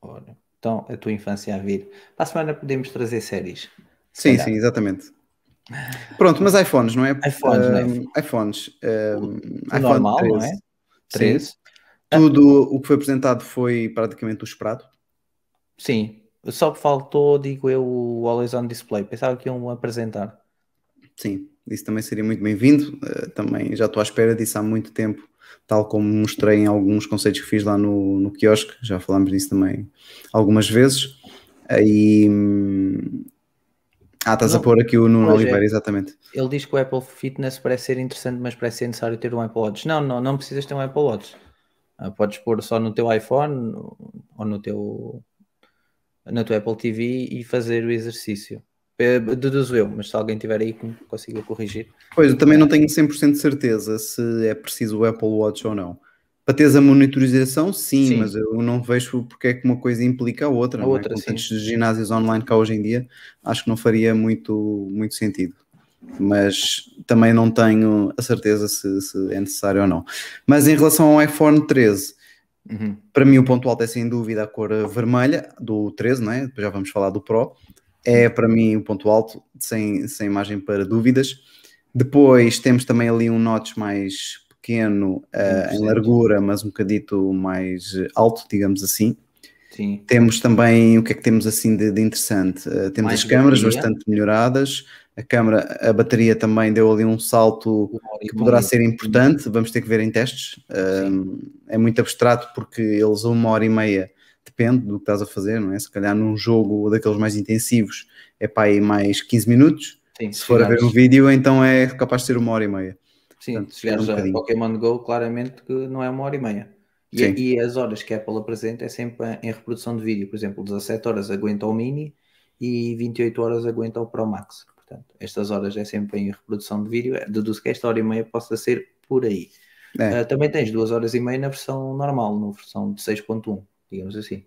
Ora, então, a tua infância a vir. Para a semana podemos trazer séries. Sim, sim, exatamente. Pronto, mas iPhones, não é? iPhones, não é? IPhones. O iPhone normal, não 13. é? Sim. 13. Tudo o que foi apresentado foi praticamente o esperado. Sim. Só faltou, digo eu, o Always On Display. Pensava que iam apresentar. Sim, isso também seria muito bem-vindo. Uh, também já estou à espera disso há muito tempo, tal como mostrei em alguns conceitos que fiz lá no, no quiosque, já falámos disso também algumas vezes. Aí. hum, Ah, estás a Não, pôr aqui o Nuno é. Oliveira, exatamente. Ele diz que o Apple Fitness parece ser interessante, mas parece ser necessário ter um Apple Watch. Não, não, não precisas ter um Apple Watch. Ah, podes pôr só no teu iPhone ou no teu na tua Apple TV e fazer o exercício. Eh, Deduzo eu, mas se alguém tiver aí que consiga corrigir. Pois, eu também não tenho 100% de certeza se é preciso o Apple Watch ou não. Para teres a monitorização, sim, Sim. mas eu não vejo porque é que uma coisa implica a outra. A não é? outra, Com sim. tantos ginásios online cá hoje em dia, acho que não faria muito, muito sentido. Mas também não tenho a certeza se, se é necessário ou não. Mas em relação ao iPhone 13, Uhum. para mim o ponto alto é sem dúvida a cor vermelha do 13, não é? Depois já vamos falar do Pro. É para mim o ponto alto, sem, sem margem para dúvidas. Depois temos também ali um notch mais pequeno eh, em 100%. largura, mas um bocadito mais alto, digamos assim. Sim. Temos também, o que é que temos assim de, de interessante? Eh, temos Mais as câmaras bateria. bastante melhoradas, a câmara, a bateria também deu ali um salto que poderá ser importante, vamos ter que ver em testes. Um, é muito abstrato porque eles uma hora e meia depende do que estás a fazer, não é? Se calhar num jogo daqueles mais intensivos é para aí mais 15 minutos. Sim, Se for a ver um vídeo, então é capaz de ser uma hora e meia. Sim, Portanto, se chegares um a bocadinho. Pokémon Go, claramente que não é uma hora e meia. E, e as horas que a Apple apresenta é sempre em reprodução de vídeo. Por exemplo, 17 horas aguenta o Mini e 28 horas aguenta o Pro Max. Portanto, estas horas é sempre em reprodução de vídeo. Deduzo que esta hora e meia possa ser por aí. É. Ah, também tens duas horas e meia na versão normal, na versão de 6.1, digamos assim.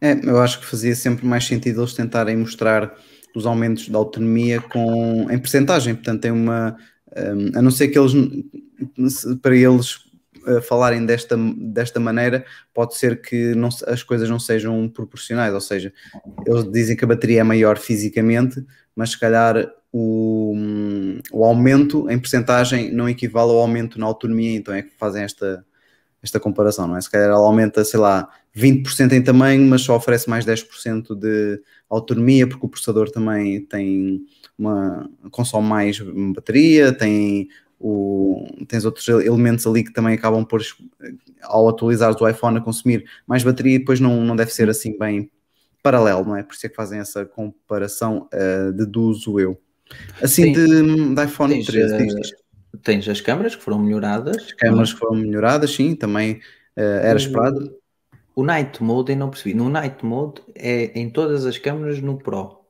É, eu acho que fazia sempre mais sentido eles tentarem mostrar os aumentos da autonomia com, em percentagem, portanto tem uma, a não ser que eles, para eles uh, falarem desta, desta maneira, pode ser que não as coisas não sejam proporcionais, ou seja, eles dizem que a bateria é maior fisicamente, mas se calhar o, o aumento em percentagem não equivale ao aumento na autonomia, então é que fazem esta, esta comparação, não é? Se calhar ela aumenta, sei lá, 20% em tamanho, mas só oferece mais 10% de autonomia, porque o processador também tem uma consome mais bateria, tem o, tens outros elementos ali que também acabam por, ao atualizar o iPhone, a consumir mais bateria e depois não, não deve ser assim bem paralelo, não é? Por isso é que fazem essa comparação, uh, deduzo eu. Assim Sim. de, de iPhone Tens, 13, eh, diz isto. Tens as câmaras que foram melhoradas. As câmaras foram melhoradas, sim, também uh, era esperado. O Night Mode eu não percebi. No Night Mode é em todas as câmaras no Pro.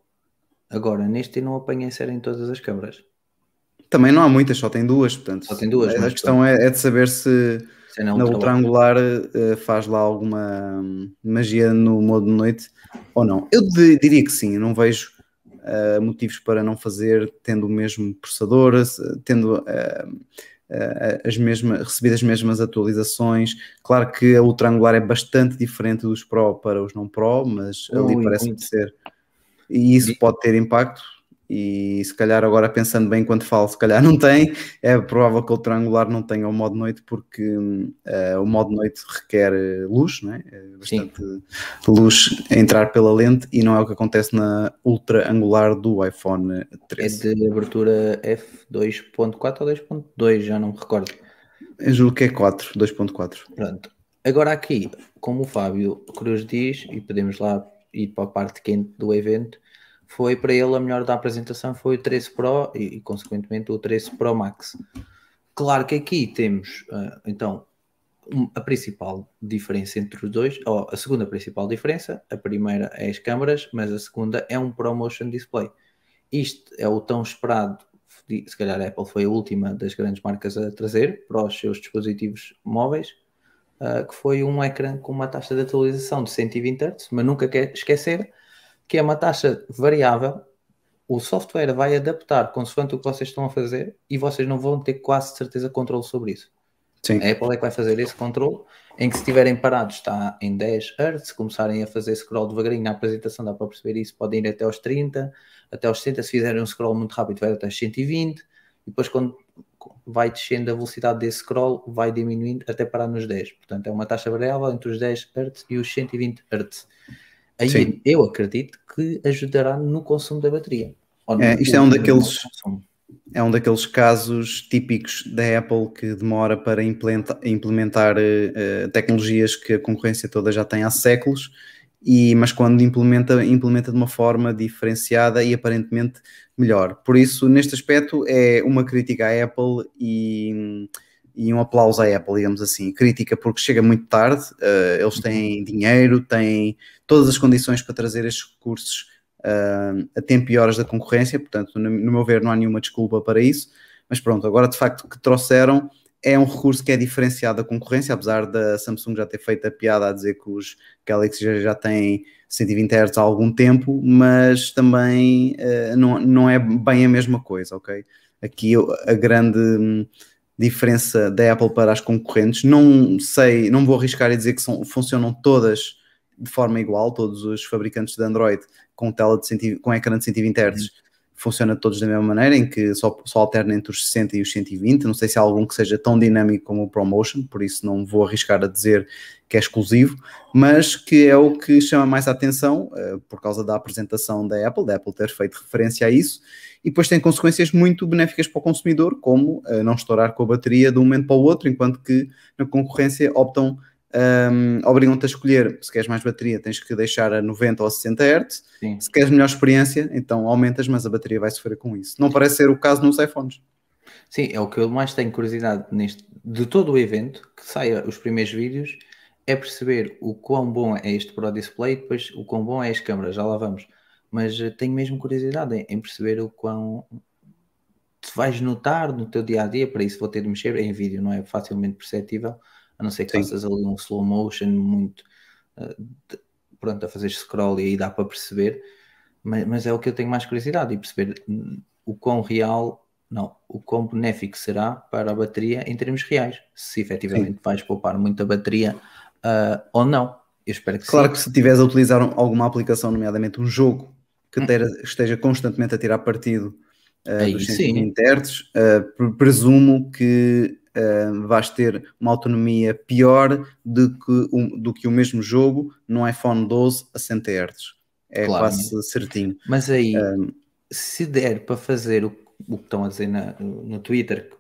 Agora, neste eu não apanhei ser em todas as câmaras. Também não há muitas, só tem duas, portanto. Só tem duas, A mas questão é, é de saber se Se não, na ultra- angular uh, faz lá alguma hum, magia no modo de noite ou não. Eu di- diria que sim, eu não vejo uh, motivos para não fazer tendo o mesmo processador, tendo uh, as mesmas, recebido as mesmas atualizações. Claro que a ultra angular é bastante diferente dos Pro para os não Pro, mas ali Ui, parece muito. ser. E isso pode ter impacto. E se calhar agora pensando bem quando falo, se calhar não tem, é provável que o triangular não tenha o modo noite porque eh, o modo noite requer eh, luz, não é? É bastante luz a entrar pela lente e não é o que acontece na ultra angular do iPhone É 13. de abertura F2.4 ou 2.2, já não me recordo. Eu julgo que é 4, 2.4. Pronto. Agora aqui, como o Fábio Cruz diz, e podemos lá ir para a parte quente do evento, foi para ele a melhor da apresentação foi o 13 Pro e, e consequentemente o 13 Pro Max. Claro que aqui temos uh, então a principal diferença entre os dois, ou a segunda principal diferença, a primeira é as câmaras, mas a segunda é um ProMotion Display. Isto é o tão esperado, se calhar a Apple foi a última das grandes marcas a trazer para os seus dispositivos móveis, uh, que foi um ecrã com uma taxa de atualização de 120 Hz, mas nunca quer esquecer que é uma taxa variável, o software vai adaptar consoante o que vocês estão a fazer e vocês não vão ter quase certeza controle sobre isso. Sim. A Apple é que vai fazer esse controle, em que se estiverem parados está em 10 Hz, se começarem a fazer scroll devagarinho na apresentação, dá para perceber isso, podem ir até aos 30, até aos 60, se fizerem um scroll muito rápido vai até aos 120, e depois quando vai descendo a velocidade desse scroll, vai diminuindo até parar nos 10. Portanto, é uma taxa variável entre os 10 Hz e os 120 Hz. Aí Sim. eu acredito que ajudará no consumo da bateria. É, isto é um daqueles-. É um daqueles casos típicos da Apple que demora para implementa- implementar eh, eh, tecnologias que a concorrência toda já tem há séculos, e, mas quando implementa, implementa de uma forma diferenciada e aparentemente melhor. Por isso, neste aspecto, é uma crítica à Apple e, e um aplauso à Apple, digamos assim. Crítica porque chega muito tarde, eh, eles têm dinheiro, têm todas as condições para trazer estes recursos uh, a tempo e horas da concorrência, portanto, no, no meu ver, não há nenhuma desculpa para isso. Mas pronto, agora de facto que trouxeram é um recurso que é diferenciado da concorrência, apesar da Samsung já ter feito a piada a dizer que os Galaxy já, já têm 120 Hz há algum tempo, mas também uh, não, não é bem a mesma coisa, ok? Aqui a grande hum, diferença da Apple para as concorrentes, não sei, não vou arriscar a dizer que são, funcionam todas de forma igual, todos os fabricantes de Android com tela de 120, com ecrã de 120 Hz funciona todos da mesma maneira, em que só, só alterna entre os 60 e os 120. Não sei se há algum que seja tão dinâmico como o ProMotion, por isso não vou arriscar a dizer que é exclusivo, mas que é o que chama mais a atenção uh, por causa da apresentação da Apple, da Apple ter feito referência a isso, e depois tem consequências muito benéficas para o consumidor, como uh, não estourar com a bateria de um momento para o outro, enquanto que na concorrência optam um, obrigam-te a escolher se queres mais bateria, tens que deixar a 90 ou a 60 Hz. Sim. Se queres melhor experiência, então aumentas, mas a bateria vai sofrer com isso. Não parece ser o caso nos iPhones. Sim, é o que eu mais tenho curiosidade neste, de todo o evento, que saia os primeiros vídeos, é perceber o quão bom é este Pro Display e depois o quão bom é as câmaras, já lá vamos. Mas uh, tenho mesmo curiosidade em, em perceber o quão te vais notar no teu dia a dia, para isso vou ter de mexer em vídeo, não é facilmente perceptível a não ser que Sim. faças ali um slow motion muito uh, de, pronto a fazer scroll e aí dá para perceber, mas, mas, é o que eu tenho mais curiosidade e perceber hum, o quão real, não, o quão benéfico será para a bateria em termos reais, se efetivamente sim. vais poupar muita bateria uh, ou não. Eu espero que claro sim. que se tiveres a utilizar alguma aplicação, nomeadamente um jogo que hum. ter, esteja constantemente a tirar partido uh, aí, dos 120 Hz, uh, presumo que uh, vais ter uma autonomia pior do que, um, do que o mesmo jogo no iPhone 12 a 100 Hz. É claro, quase certinho. Mas aí, um, se der para fazer o, o que estão a dizer na, no Twitter,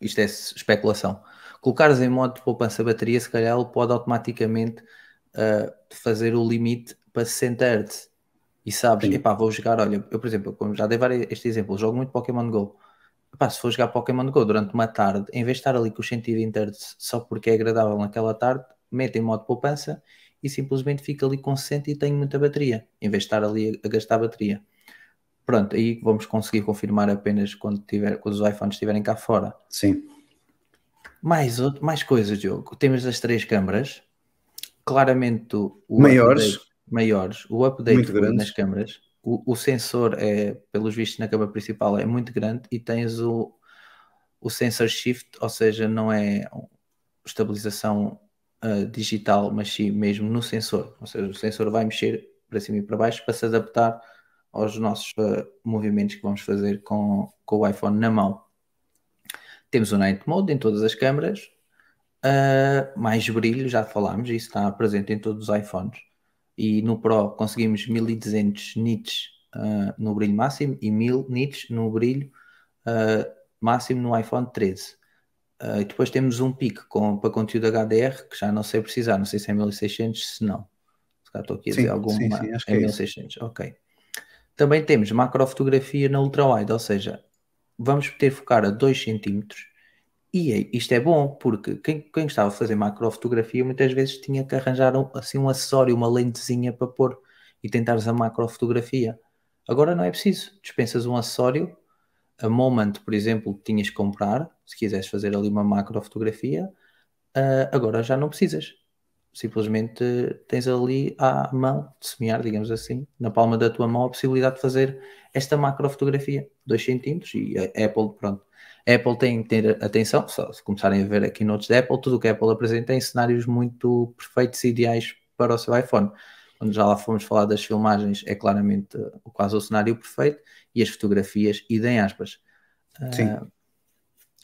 isto é especulação, colocares em modo de poupança bateria, se calhar ele pode automaticamente uh, fazer o limite para 60 Hz. E sabes, Sim. epá, vou jogar, olha, eu por exemplo, como já dei este exemplo, jogo muito Pokémon GO. Epá, se for jogar Pokémon GO durante uma tarde, em vez de estar ali com os 120 Hz só porque é agradável naquela tarde, mete em modo poupança e simplesmente fica ali com 60 e tem muita bateria, em vez de estar ali a gastar bateria. Pronto, aí vamos conseguir confirmar apenas quando, tiver, quando os iPhones estiverem cá fora. Sim. Mais, outro, mais coisas, Diogo. Temos as três câmaras, claramente o maiores, update, maiores, o update nas câmaras. O, o, sensor é, pelos vistos, na câmara principal é muito grande e tens o, o sensor shift, ou seja, não é estabilização uh, digital, mas sim mesmo no sensor. Ou seja, o sensor vai mexer para cima e para baixo para se adaptar aos nossos uh, movimentos que vamos fazer com, com o iPhone na mão. Temos o Night Mode em todas as câmaras, uh, mais brilho, já falámos, isso está presente em todos os iPhones. E no Pro conseguimos 1200 nits uh, no brilho máximo e 1000 nits no brilho máximo no iPhone 13. Uh, e depois temos um pico com, para conteúdo HDR, que já não sei precisar, não sei se é 1600, se não. Se calhar estou aqui a dizer Sim, alguma. sim, sim, acho é é 1600, ok. Também temos macrofotografia na ultra-wide, ou seja, vamos ter focar a 2 cm. E é- isto é bom, porque quem, quem gostava de fazer macrofotografia muitas vezes tinha que arranjar um, assim, um acessório, uma lentezinha para pôr e tentares a macrofotografia. Agora não é preciso, dispensas um acessório, a Moment, por exemplo, tinhas que comprar, se quiseres fazer ali uma macrofotografia, ah, agora já não precisas. Simplesmente tens ali à mão de semear, digamos assim, na palma da tua mão, a possibilidade de fazer esta macrofotografia, 2 centímetros, e a Apple, pronto. A Apple tem que ter atenção, só se começarem a ver aqui notes da Apple, tudo o que a Apple apresenta em cenários muito perfeitos e ideais para o seu iPhone. Quando já lá fomos falar das filmagens, é claramente uh, quase o cenário perfeito, e as fotografias, idem aspas. Sim. Ah,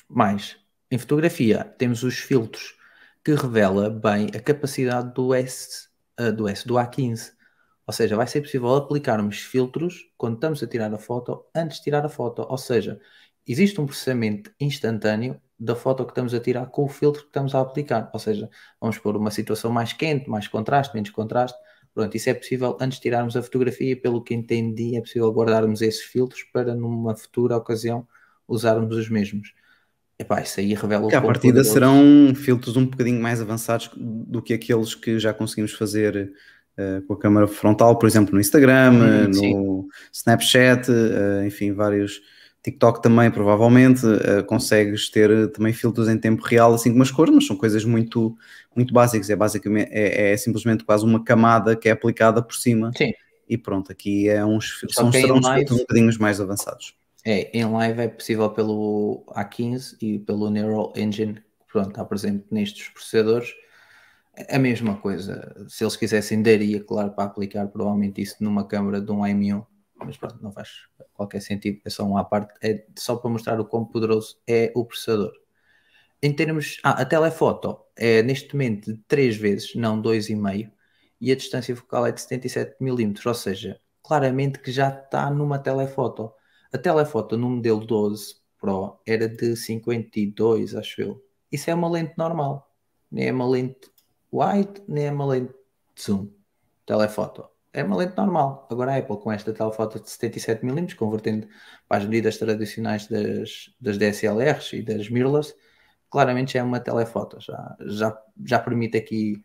mais, em fotografia, temos os filtros que revela bem a capacidade do S, ah, do S, do A15. Ou seja, vai ser possível aplicarmos filtros quando estamos a tirar a foto antes de tirar a foto. Ou seja, existe um processamento instantâneo da foto que estamos a tirar com o filtro que estamos a aplicar. Ou seja, vamos pôr uma situação mais quente, mais contraste, menos contraste. Pronto, isso é possível antes de tirarmos a fotografia. Pelo que entendi, é possível guardarmos esses filtros para numa futura ocasião usarmos os mesmos. Epá, isso aí revela o Que à quão partida poderoso- serão filtros um bocadinho mais avançados do que aqueles que já conseguimos fazer eh, com a câmera frontal, por exemplo, no Instagram, Hum, no Snapchat, eh, enfim, vários. TikTok também, provavelmente, eh, consegues ter eh, também filtros em tempo real, assim como as cores, mas são coisas muito, muito básicas. É basicamente, é, é simplesmente quase uma camada que é aplicada por cima. Sim. E pronto, aqui é uns, Só são, serão uns live- filtros um bocadinho mais avançados. É, em live é possível pelo A15 e pelo Neural Engine, que pronto, está presente nestes processadores. A mesma coisa, se eles quisessem, daria, claro, para aplicar provavelmente isso numa câmara de um M1, mas pronto, não faz qualquer sentido, é só uma à parte, é só para mostrar o quão poderoso é o processador. Em termos, ah, a telefoto é neste momento de 3 vezes, não 2,5, e a distância focal é de 77mm, ou seja, claramente que já está numa telefoto. A telefoto no modelo 12 Pro era de 52, acho eu. Isso é uma lente normal. Nem é uma lente wide, nem é uma lente zoom. Telefoto. É uma lente normal. Agora a Apple com esta telefoto de 77mm, convertendo para as medidas tradicionais das, das DSLRs e das mirrorless, claramente já é uma telefoto. Já, já, já permite aqui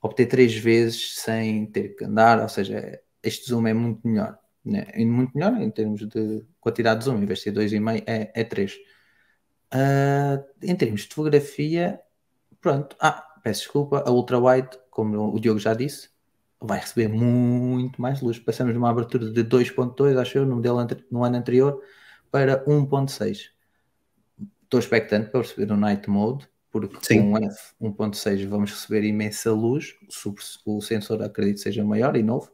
obter três vezes sem ter que andar, ou seja, este zoom é muito melhor. Né? E muito melhor em termos de quantidade de zoom, em vez de ser 2,5 é, é 3. Ah, em termos de fotografia, pronto. Ah, peço desculpa, a ultra-wide, como o Diogo já disse, vai receber muito mais luz. Passamos de uma abertura de 2.2, acho eu, no, modelo no ano anterior, para 1.6. Estou expectante para receber o Night Mode, porque Sim. com o F 1.6 vamos receber imensa luz, o, o sensor acredito seja maior e novo.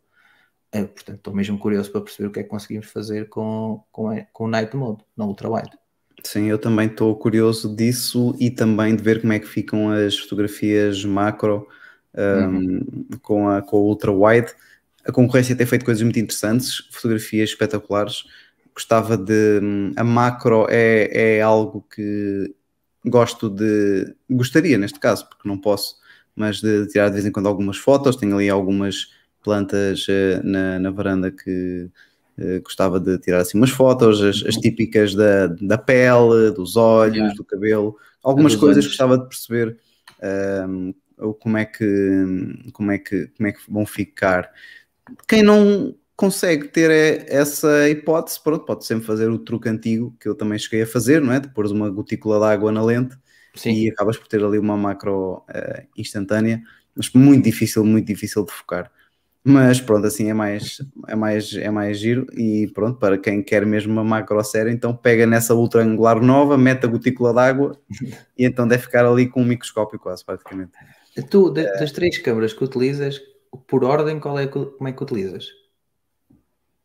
Eh, portanto, estou mesmo curioso para perceber o que é que conseguimos fazer com, com, com o Night Mode, na ultra-wide. Sim, eu também estou curioso disso e também de ver como é que ficam as fotografias macro um, com, a, com a ultra wide. A concorrência tem feito coisas muito interessantes, fotografias espetaculares. Gostava de. A macro é, é algo que gosto de. Gostaria, neste caso, porque não posso, mas de tirar de vez em quando algumas fotos. Tenho ali algumas plantas eh, na, na varanda que eh, gostava de tirar assim umas fotos, as, as típicas da, da pele, dos olhos, Yeah. do cabelo, algumas coisas olhos. gostava de perceber um, como é que como é que como é que vão ficar. Quem não consegue ter é- essa hipótese, pronto, pode sempre fazer o truque antigo que eu também cheguei a fazer, não é? De pôr uma gotícula de água na lente Sim, e acabas por ter ali uma macro eh, instantânea, mas muito difícil, muito difícil de focar. Mas pronto, assim é mais, é mais, é mais giro e pronto, para quem quer mesmo uma macro séria, então pega nessa ultra angular nova, mete a gotícula de água e então deve ficar ali com um microscópio quase praticamente. Tu, da- das três câmaras que utilizas, por ordem, qual é como é que utilizas?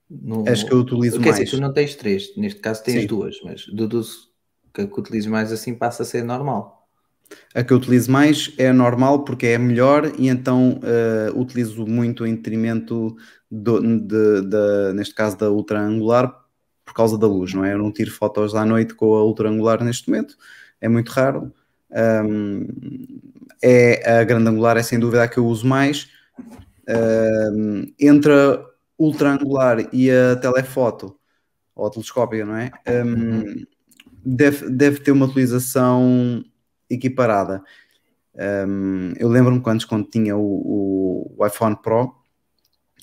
No- Acho que eu utilizo Quer mais. dizer, tu não tens três, neste caso tens Sim. duas, mas deduzo que a que utilizes mais assim passa a ser normal. A que eu utilizo mais é normal porque é melhor e então eh, utilizo muito em detrimento, do, de, de- neste caso, da ultra angular por causa da luz, não é? Eu não tiro fotos à noite com a ultra angular neste momento. é muito raro. Um, é a grande angular, é sem dúvida a que eu uso mais. Um, entre a ultra angular e a telefoto, ou a telescópia, não é? Um, deve, deve ter uma utilização equiparada. Um, eu lembro-me quando, quando tinha o, o, iPhone Pro,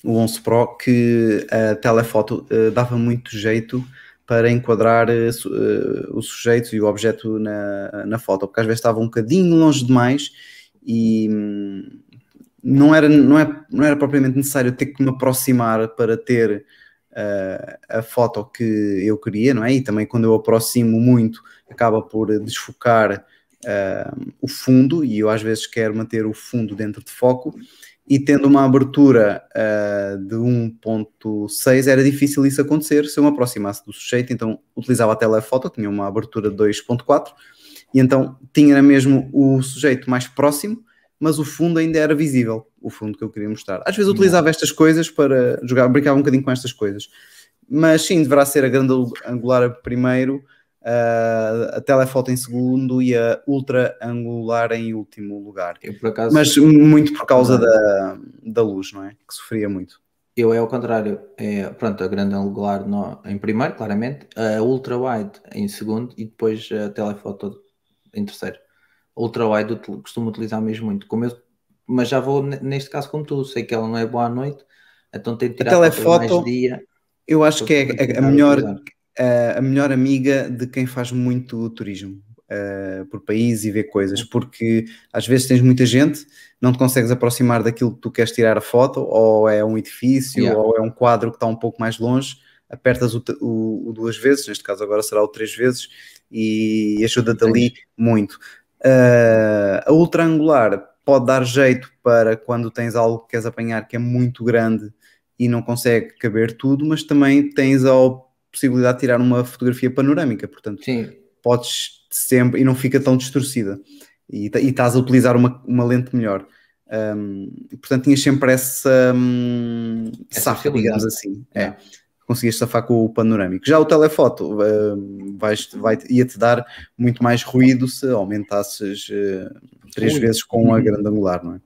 o 11 Pro, que a telefoto uh, dava muito jeito para enquadrar uh, os sujeitos e o objeto na, na foto, porque às vezes estava um bocadinho longe demais e hum, não, era, não, é, não era propriamente necessário ter que me aproximar para ter uh, a foto que eu queria, não é? E também quando eu aproximo muito, acaba por desfocar uh, o fundo, e eu às vezes quero manter o fundo dentro de foco, e tendo uma abertura uh, de 1.6 era difícil isso acontecer se eu me aproximasse do sujeito, então utilizava a telefoto, tinha uma abertura de 2.4 e então tinha mesmo o sujeito mais próximo, mas o fundo ainda era visível, o fundo que eu queria mostrar. Às vezes utilizava estas coisas para jogar, brincava um bocadinho com estas coisas, mas sim, deverá ser a grande angular primeiro, a telefoto em segundo e a ultra angular em último lugar. Eu, acaso, Mas muito por causa da, da luz, não é? Que sofria muito. Eu é ao contrário, é, pronto, a grande angular no, em primeiro, claramente, a ultra wide em segundo e depois a telefoto em terceiro. Ultra wide eu costumo utilizar mesmo muito, como eu, mas já vou neste caso como tu, sei que ela não é boa à noite, então tenho que tirar a telefoto, mais dia. Eu acho que é a, a melhor, a melhor amiga de quem faz muito turismo. Uh, por país e ver coisas, porque às vezes tens muita gente, não te consegues aproximar daquilo que tu queres tirar a foto, ou é um edifício, yeah. ou é um quadro que está um pouco mais longe, apertas o, o, o, duas vezes, neste caso agora será o três vezes, e ajuda-te ali muito. Uh, a ultra angular pode dar jeito para quando tens algo que queres apanhar que é muito grande e não consegue caber tudo, mas também tens a possibilidade de tirar uma fotografia panorâmica, portanto, Sim. podes sempre e não fica tão distorcida e, e estás a utilizar uma, uma lente melhor. Um, portanto, tinhas sempre essa, um, essa safa, digamos assim. É. é. Conseguias safar com o panorâmico. Já o telefoto vais, vai, ia-te dar muito mais ruído se aumentasses uh, três Ui. vezes com a grande angular, não é?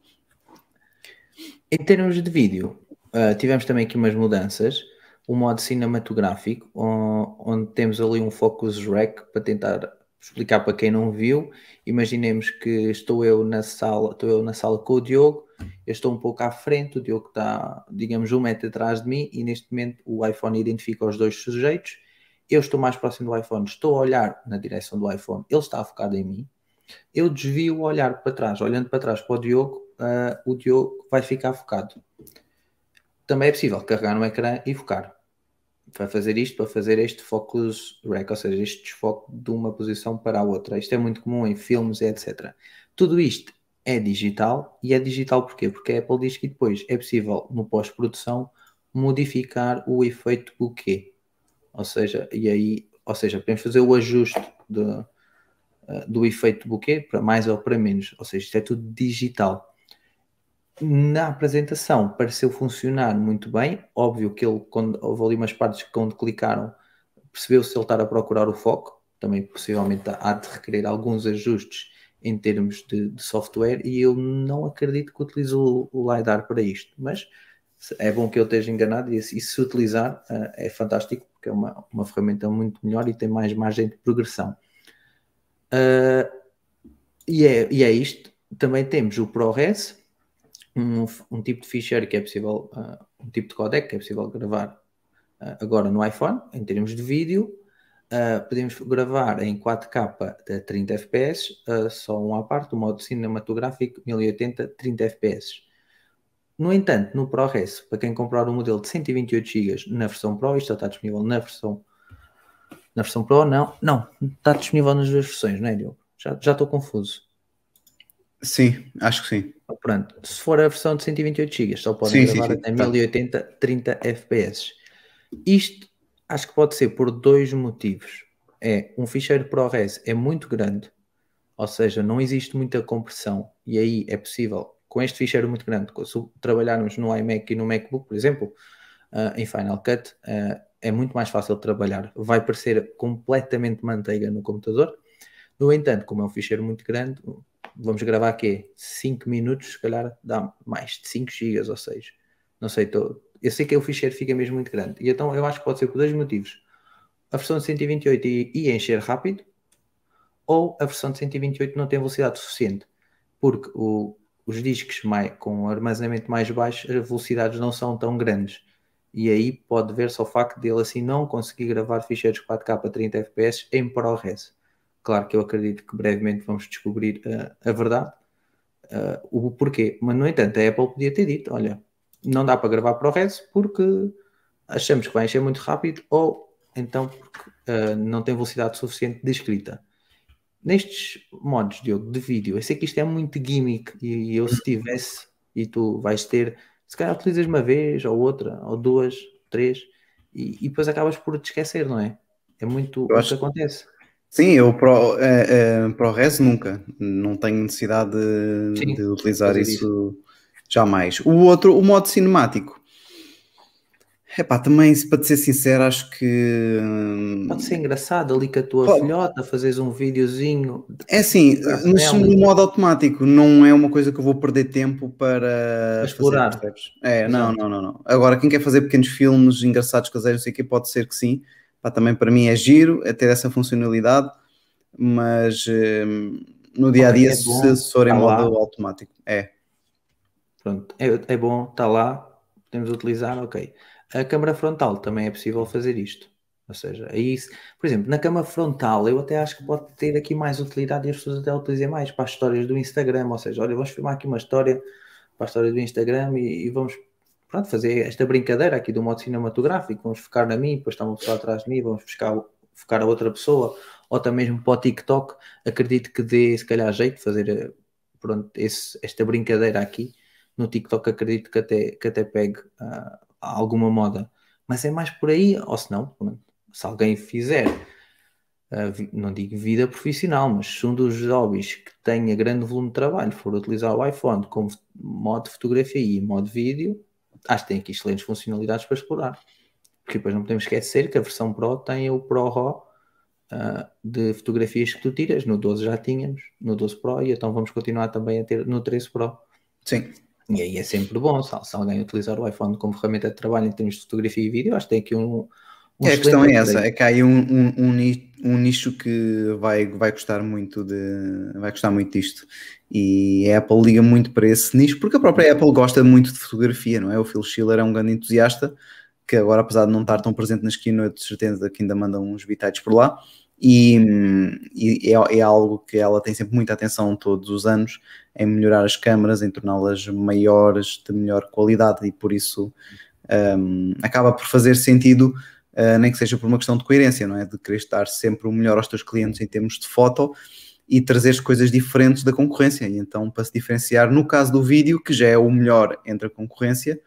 Em termos de vídeo, uh, tivemos também aqui umas mudanças o modo cinematográfico, onde temos ali um focus rec para tentar explicar para quem não viu. Imaginemos que estou eu na sala, estou eu na sala com o Diogo, eu estou um pouco à frente, o Diogo está, digamos, um metro atrás de mim e neste momento o iPhone identifica os dois sujeitos. Eu estou mais próximo do iPhone, estou a olhar na direção do iPhone, ele está focado em mim. Eu desvio o olhar para trás, olhando para trás para o Diogo, uh, o Diogo vai ficar focado também é possível carregar no ecrã e focar. Vai fazer isto para fazer este focus rec, ou seja, este desfoque de uma posição para a outra. Isto é muito comum em filmes, etc. Tudo isto é digital e é digital porquê? Porque a Apple diz que depois é possível, no pós-produção, modificar o efeito bokeh. Ou seja, e aí, ou seja, podemos fazer o ajuste de, uh, do efeito bokeh para mais ou para menos. Ou seja, isto é tudo digital na apresentação pareceu funcionar muito bem. Óbvio que ele, quando houve ali umas partes que quando clicaram, percebeu-se ele estar a procurar o foco. Também possivelmente há de requerer alguns ajustes em termos de, de software e eu não acredito que utilize o, o, LiDAR para isto, mas é bom que eu esteja enganado e, e se utilizar uh, é fantástico porque é uma, uma ferramenta muito melhor e tem mais margem de progressão. Uh, e, é, e é isto. Também temos o ProRes, um, um tipo de ficheiro que é possível, uh, um tipo de codec que é possível gravar uh, agora no iPhone, em termos de vídeo. Uh, podemos gravar em 4K a 30 fps, só um à parte, o modo cinematográfico 1080 30 fps. No entanto, no ProRes, para quem comprar o um modelo de 128 GB na versão Pro, isto está disponível na versão na versão Pro, não, não, está disponível nas duas versões, não é, Diogo? Já, já estou confuso. Sim, acho que sim. Pronto, se for a versão de 128 GB, só podem sim, gravar sim, sim. até 1080 30 FPS. Isto acho que pode ser por dois motivos. É um ficheiro ProRes é muito grande, ou seja, não existe muita compressão, e aí é possível, com este ficheiro muito grande, se trabalharmos no iMac e no MacBook, por exemplo, uh, em Final Cut, uh, é muito mais fácil de trabalhar. Vai parecer completamente manteiga no computador, No entanto, como é um ficheiro muito grande, vamos gravar aqui 5 minutos, se calhar dá mais de 5 GB ou 6. Não sei, tô, eu sei que o ficheiro fica mesmo muito grande. E então eu acho que pode ser por dois motivos. A versão de 128 ia encher rápido, ou a versão de 128 não tem velocidade suficiente. Porque o, os discos mais, com armazenamento mais baixo, as velocidades não são tão grandes. E aí pode ver-se ao facto dele assim não conseguir gravar ficheiros 4K a 30 FPS em ProRes. Claro que eu acredito que brevemente vamos descobrir uh, a verdade, uh, o porquê. Mas, no entanto, a Apple podia ter dito: olha, não dá para gravar ProRes porque achamos que vai encher muito rápido ou então porque uh, não tem velocidade suficiente de escrita. Nestes modos, Diogo, de vídeo, eu sei que isto é muito gimmick e eu se tivesse, e tu vais ter, se calhar utilizas uma vez ou outra, ou duas, três, e, e depois acabas por te esquecer, não é? É muito o que acontece. Sim, eu pro, é, é, ProRes nunca, não tenho necessidade de, Sim, de utilizar fazer isso jamais. O outro, o modo cinemático. Epá, também, para te ser sincero, acho que hum, Pode ser engraçado ali com a tua Pode. filhota, fazeres um videozinho. é assim, ela. no modo automático não é uma coisa que eu vou perder tempo para fazer, explorar. percebes? É, não, não, não, não. Agora, quem quer fazer pequenos filmes engraçados caseiros, não sei o que, pode ser que sim. Pá, também para mim é giro, é ter essa funcionalidade, mas hum, no dia a dia, é se bom, se for em tá modo lá. automático, é. Pronto, é, é bom, está lá, podemos utilizar, ok. A câmara frontal também é possível fazer isto. Ou seja, aí, por exemplo, na câmara frontal eu até acho que pode ter aqui mais utilidade e as pessoas até utilizem mais para as histórias do Instagram. Ou seja, olha, vamos filmar aqui uma história para a história do Instagram e, e vamos pronto, fazer esta brincadeira aqui do modo cinematográfico. Vamos focar na mim, depois está uma pessoa atrás de mim, vamos buscar, focar a outra pessoa, ou até mesmo para o TikTok. Acredito que dê, se calhar, jeito fazer eh, pronto, esse- esta brincadeira aqui no TikTok acredito que até, que até pegue ah, alguma moda. Mas é mais por aí, ou se não, se alguém fizer, vi- não digo vida profissional, mas se um dos hobbies que tenha grande volume de trabalho for utilizar o iPhone como modo fotografia e modo de vídeo, acho que tem aqui excelentes funcionalidades para explorar. Porque depois não podemos esquecer que a versão Pro tem o Pro RAW ah, de fotografias que tu tiras. No 12 já tínhamos, no 12 Pro, e então vamos continuar também a ter no 13 Pro. Sim. E aí é sempre bom, se alguém utilizar o iPhone como ferramenta de trabalho em termos de fotografia e vídeo, acho que tem aqui um. É, a questão é essa, é que há aí um, um, um um nicho que vai, vai gostar muito de vai gostar muito disto. E a Apple liga muito para esse nicho porque a própria Apple gosta muito de fotografia, não é? O Phil Schiller é um grande entusiasta que agora apesar de não estar tão presente nas keynotes, de certeza que ainda manda uns bitites por lá. E, e é, é algo que ela tem sempre muita atenção todos os anos em melhorar as câmaras, em torná-las maiores, de melhor qualidade e por isso um, acaba por fazer sentido Uh, nem que seja por uma questão de coerência, não é? De querer estar sempre o melhor aos teus clientes em termos de foto e trazer coisas diferentes da concorrência. E então, para se diferenciar, no caso do vídeo, que já é o melhor entre a concorrência,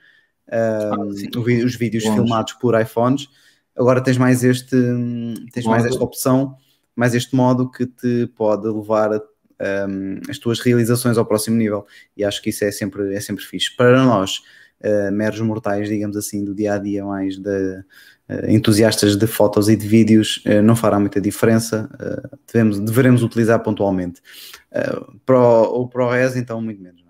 uh, o vi- os vídeos Longe. filmados por iPhones, agora tens mais este, tens mais esta opção, mais este modo que te pode levar a, um, as tuas realizações ao próximo nível. E acho que isso é sempre, é sempre fixe. Para nós, uh, meros mortais, digamos assim, do dia a dia, mais de uh, entusiastas de fotos e de vídeos, uh, não fará muita diferença. Uh, devemos, deveremos utilizar pontualmente. Pro, o ProRes, então, muito menos. é?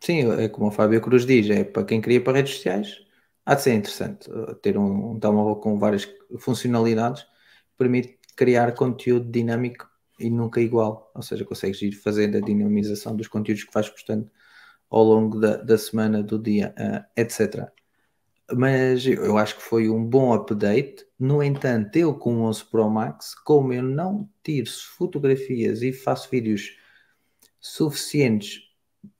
Sim, é como o Fábio Cruz diz, é para quem cria para redes sociais, há de ser interessante ter um, um telemóvel com várias funcionalidades permite criar conteúdo dinâmico e nunca igual, ou seja, consegues ir fazendo a dinamização dos conteúdos que vais postando ao longo da, da semana, do dia, etc. Mas eu acho que foi um bom update. No entanto, eu com o 11 Pro Max, como eu não tiro fotografias e faço vídeos suficientes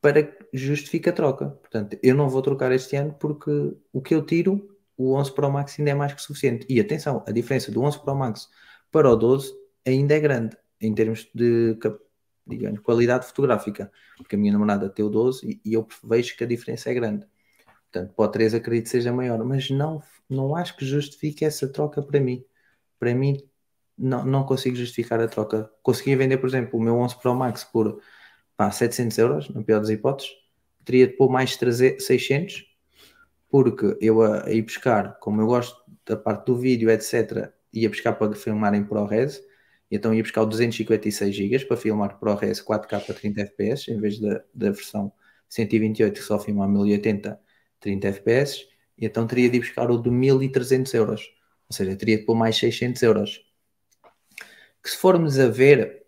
para que justifique a troca. Portanto, eu não vou trocar este ano porque o que eu tiro, o 11 Pro Max ainda é mais que suficiente. E atenção, a diferença do 11 Pro Max para o 12 ainda é grande em termos de digamos, qualidade fotográfica, porque a minha namorada tem o 12 e, e eu vejo que a diferença é grande. Portanto, para o 13 acredito que seja maior, mas não, não acho que justifique essa troca para mim. Para mim, não, não consigo justificar a troca. Conseguia vender, por exemplo, o meu 11 Pro Max por pá, 700 euros, na pior das hipóteses, teria de pôr mais 300, 600, porque eu a, a ir buscar, como eu gosto da parte do vídeo, etc., ia buscar para filmar em ProRes, então ia buscar o 256 GB para filmar ProRes 4K a 30 FPS, em vez da, da versão 128 que só filma a 1080 30 FPS. E então teria de ir buscar o de 1300 euros. Ou seja, teria de pôr mais 600 euros. Que se formos a ver,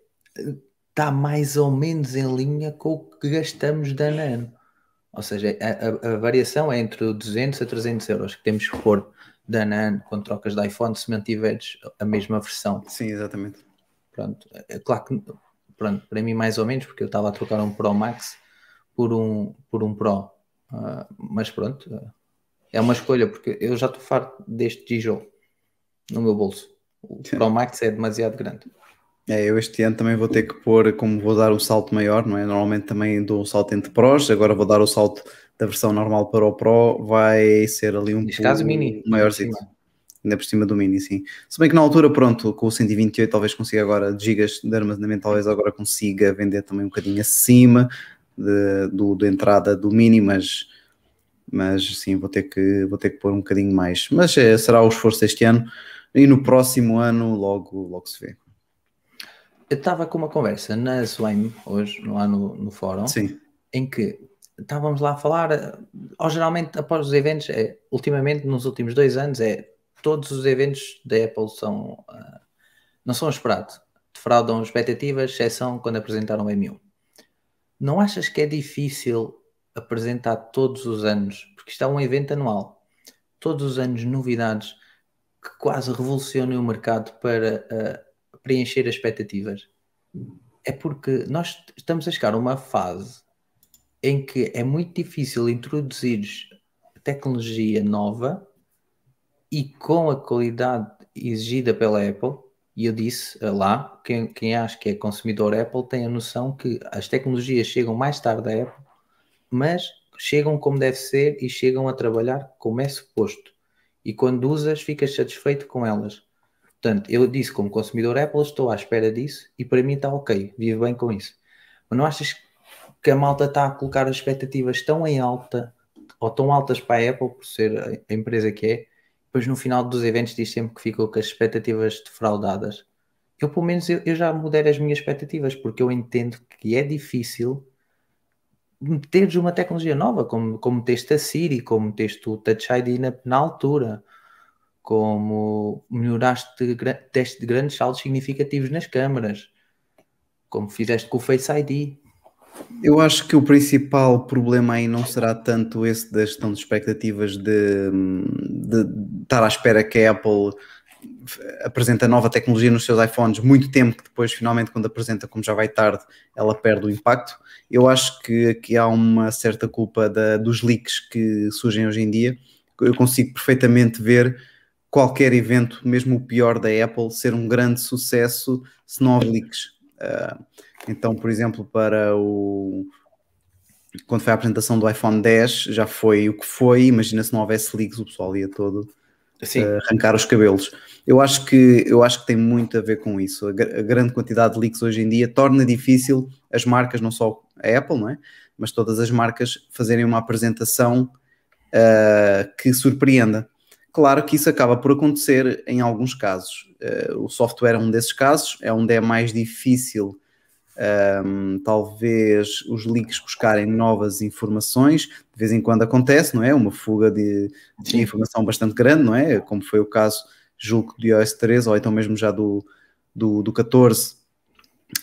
está mais ou menos em linha com o que gastamos de ano a ano. Ou seja, a, a, a variação é entre 200 a 300 euros que temos que pôr de ano a ano quando trocas de iPhone se mantiveres a mesma versão. Sim, exatamente. Pronto, é claro que pronto, para mim mais ou menos, porque eu estava a trocar um Pro Max por um, por um Pro. Uh, mas pronto, uh, é uma escolha, porque eu já estou farto deste tijolo no meu bolso. O Pro Max é demasiado grande. É, eu este ano também vou ter que pôr, como vou dar o salto maior, não é? Normalmente também dou o salto entre Pros, agora vou dar o salto da versão normal para o Pro, vai ser ali um Neste caso, mini. maior ainda por cima do mini, sim. Se bem que na altura, pronto, com o 128 talvez consiga agora, de gigas de armazenamento, talvez agora consiga vender também um bocadinho acima de, do, da entrada do mini, mas, mas sim, vou ter, que, vou ter que pôr um bocadinho mais. Mas é, será o esforço este ano e no próximo ano logo, logo se vê. Eu estava com uma conversa na Swame hoje, lá no, no fórum, Sim. em que estávamos lá a falar, ou geralmente após os eventos, é, ultimamente nos últimos dois anos, é todos os eventos da Apple são uh, não são esperados, defraudam expectativas, exceção quando apresentaram o M1. Não achas que é difícil apresentar todos os anos, porque isto é um evento anual, todos os anos novidades que quase revolucionem o mercado para uh, preencher as expectativas. É porque nós estamos a chegar a uma fase em que é muito difícil introduzir tecnologia nova e com a qualidade exigida pela Apple. E eu disse eh, lá, quem, quem acha que é consumidor Apple tem a noção que as tecnologias chegam mais tarde à Apple, mas chegam como deve ser e chegam a trabalhar como é suposto. E quando usas, ficas satisfeito com elas. Portanto, eu disse como consumidor Apple, estou à espera disso e para mim está ok, vivo bem com isso. Mas não achas que a malta está a colocar as expectativas tão em alta ou tão altas para a Apple por ser a empresa que é, depois no final dos eventos diz sempre que ficou com as expectativas defraudadas. Eu, pelo menos, eu, eu já mudei as minhas expectativas porque eu entendo que é difícil meteres uma tecnologia nova, como, como meteste a Siri, como meteste o Touch ID na, na altura como melhoraste, deste grandes saltos significativos nas câmaras, como fizeste com o Face ID. Eu acho que o principal problema aí não será tanto esse da gestão de expectativas de, de estar à espera que a Apple apresenta nova tecnologia nos seus iPhones muito tempo que depois finalmente quando apresenta como já vai tarde ela perde o impacto eu acho que aqui há uma certa culpa da, dos leaks que surgem hoje em dia eu consigo perfeitamente ver qualquer evento, mesmo o pior da Apple, ser um grande sucesso se não houver leaks. Uh, então, por exemplo, para o. Quando foi a apresentação do iPhone 10, já foi o que foi. Imagina se não houvesse leaks, o pessoal ia todo uh, arrancar os cabelos. Eu acho, que, eu acho que tem muito a ver com isso. A, a, grande quantidade de leaks hoje em dia torna difícil as marcas, não só a Apple, não é? mas todas as marcas, fazerem uma apresentação uh, que surpreenda. Claro que isso acaba por acontecer em alguns casos. Uh, o software é um desses casos, é onde é mais difícil, um, talvez, os leaks buscarem novas informações. De vez em quando acontece, não é? Uma fuga de, de informação bastante grande, não é? Como foi o caso, julgo, do iOS 13 ou então mesmo já do, do, do 14,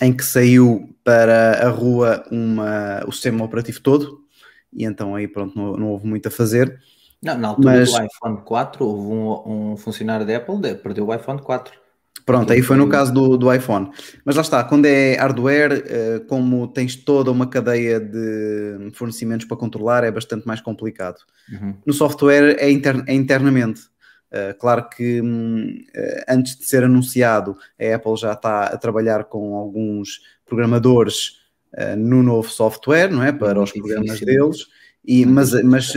em que saiu para a rua uma, o sistema operativo todo, e então aí pronto, não, não houve muito a fazer. Não, na altura Mas... do iPhone 4, houve um, um funcionário da Apple que perdeu o iPhone 4. Pronto, aí foi no caso do, do iPhone. Mas lá está, quando é hardware, eh, como tens toda uma cadeia de fornecimentos para controlar, é bastante mais complicado. Uhum. No software é, inter, é internamente. Uh, claro que uh, antes de ser anunciado, a Apple já está a trabalhar com alguns programadores no novo software, não é? Para os programas deles. E, mas, mas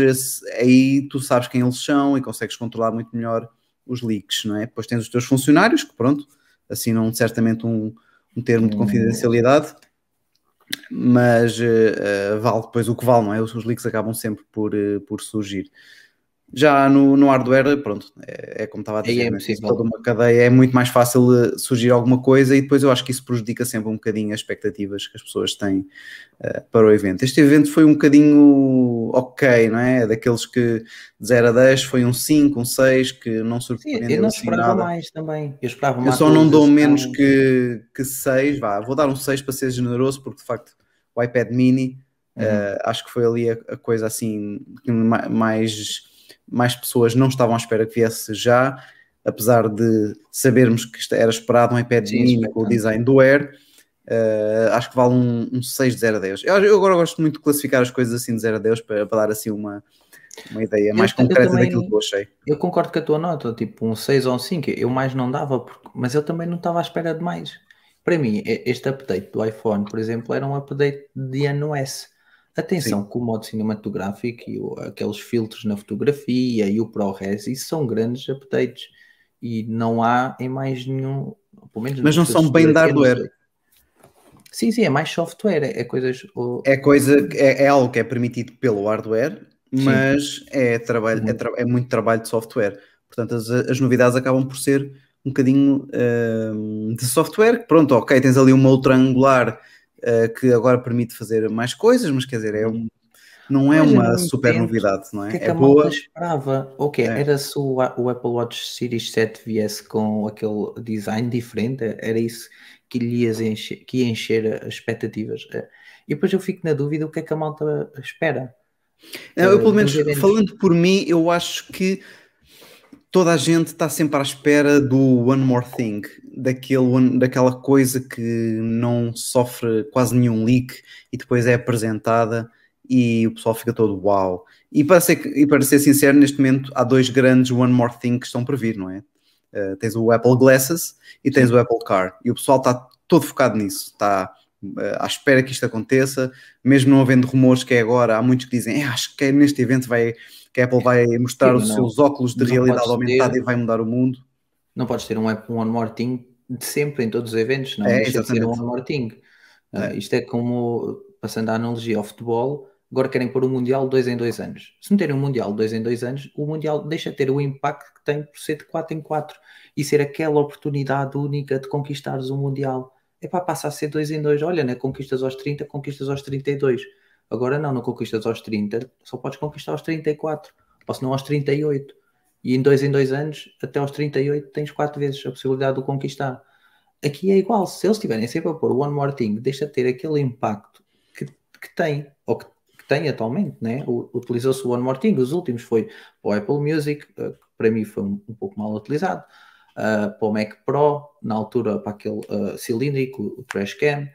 aí tu sabes quem eles são e consegues controlar muito melhor os leaks, não é? Depois tens os teus funcionários que, pronto, assinam certamente um, um termo de hum. confidencialidade, mas uh, vale depois o que vale, não é? Os, os leaks acabam sempre por, uh, por surgir. Já no, no hardware, pronto, é, é como estava a Aí dizer, é impossível. toda uma cadeia, é muito mais fácil surgir alguma coisa e depois eu acho que isso prejudica sempre um bocadinho as expectativas que as pessoas têm eh, para o evento. Este evento foi um bocadinho ok, não é? Daqueles que de 0 a 10 foi um 5, um 6, que não Sim, surpreendeu eu não assim esperava nada. mais também. Eu esperava Eu uma só não dou menos que, que 6, vá, vou dar um 6 para ser generoso, porque de facto o iPad mini Uhum. eh, acho que foi ali a, a coisa assim mais, mais pessoas não estavam à espera que viesse já, apesar de sabermos que era esperado um iPad Sim, mini com o design do Air. eh, acho que vale um, um 6 de 0 a 10. Eu, eu agora gosto muito de classificar as coisas assim de 0 a 10 para, para dar assim uma, uma ideia mais eu concreta também- daquilo que eu achei. Eu concordo com a tua nota, tipo um 6 ou um 5, eu mais não dava, porque- mas eu também não estava à espera de mais. Para mim, este update do iPhone, por exemplo, era um update de ano Atenção, que o modo cinematográfico e o- aqueles filtros na fotografia e o ProRes, isso são grandes updates e não há em mais nenhum, pelo menos Mas não são bem de hardware. Sim, sim, é mais software, é, é coisas. é coisa, é, é algo que é permitido pelo hardware, Sim. mas é, trabalho, é, Uhum. tra- é muito trabalho de software. Portanto, as, as novidades acabam por ser um bocadinho hum, de software. Pronto, ok, tens ali uma outra angular uh, que agora permite fazer mais coisas, mas quer dizer, é um, não é Mas eu uma não super novidade, não é? que é que É a malta boa. esperava? O? É. Era se o, o Apple Watch Series 7 viesse com aquele design diferente? Era isso que lhe ia encher, que ia encher as expectativas? Eh, E depois eu fico na dúvida o que é que a malta espera. Eu, eh, pelo menos, dos eventos. falando por mim, eu acho que toda a gente está sempre à espera do One More Thing, daquele, one- daquela coisa que não sofre quase nenhum leak e depois é apresentada e o pessoal fica todo uau. E para ser, e para ser sincero, neste momento há dois grandes One More Thing que estão por vir, não é? Uh, tens o Apple Glasses e tens o Apple Car. E o pessoal está todo focado nisso, está à espera que isto aconteça, mesmo não havendo rumores que é agora, há muitos que dizem, "É, acho que é neste evento vai, que a Apple vai mostrar Sim, os não- seus óculos de não realidade aumentada ter- e vai mudar o mundo. Não podes ter um Apple One More Thing de sempre em todos os eventos, não É, deixa de ser um. One More Thing. Ah, É. isto é como, passando a analogia ao futebol, agora querem pôr o Mundial de dois em dois anos. Se meterem um Mundial dois em dois anos, o Mundial deixa de ter o impacto que tem por ser de 4 em 4 e ser aquela oportunidade única de conquistares o Mundial. Epá, passa a ser dois em dois. Olha, né? conquistas aos 30, conquistas aos 32. Agora não, não conquistas aos 30, só podes conquistar aos 34, ou se não aos 38. E em dois em dois anos, até aos 38, tens quatro vezes a possibilidade de o conquistar. Aqui é igual, se eles tiverem sempre a pôr One More Thing, deixa de ter aquele impacto que, que tem, ou que, que tem atualmente, né? Utilizou-se o One More Thing, os últimos foi o Apple Music, eh, que para mim foi um, um pouco mal utilizado, ah, para o Mac Pro, na altura para aquele ah, cilíndrico, o Trash Cam.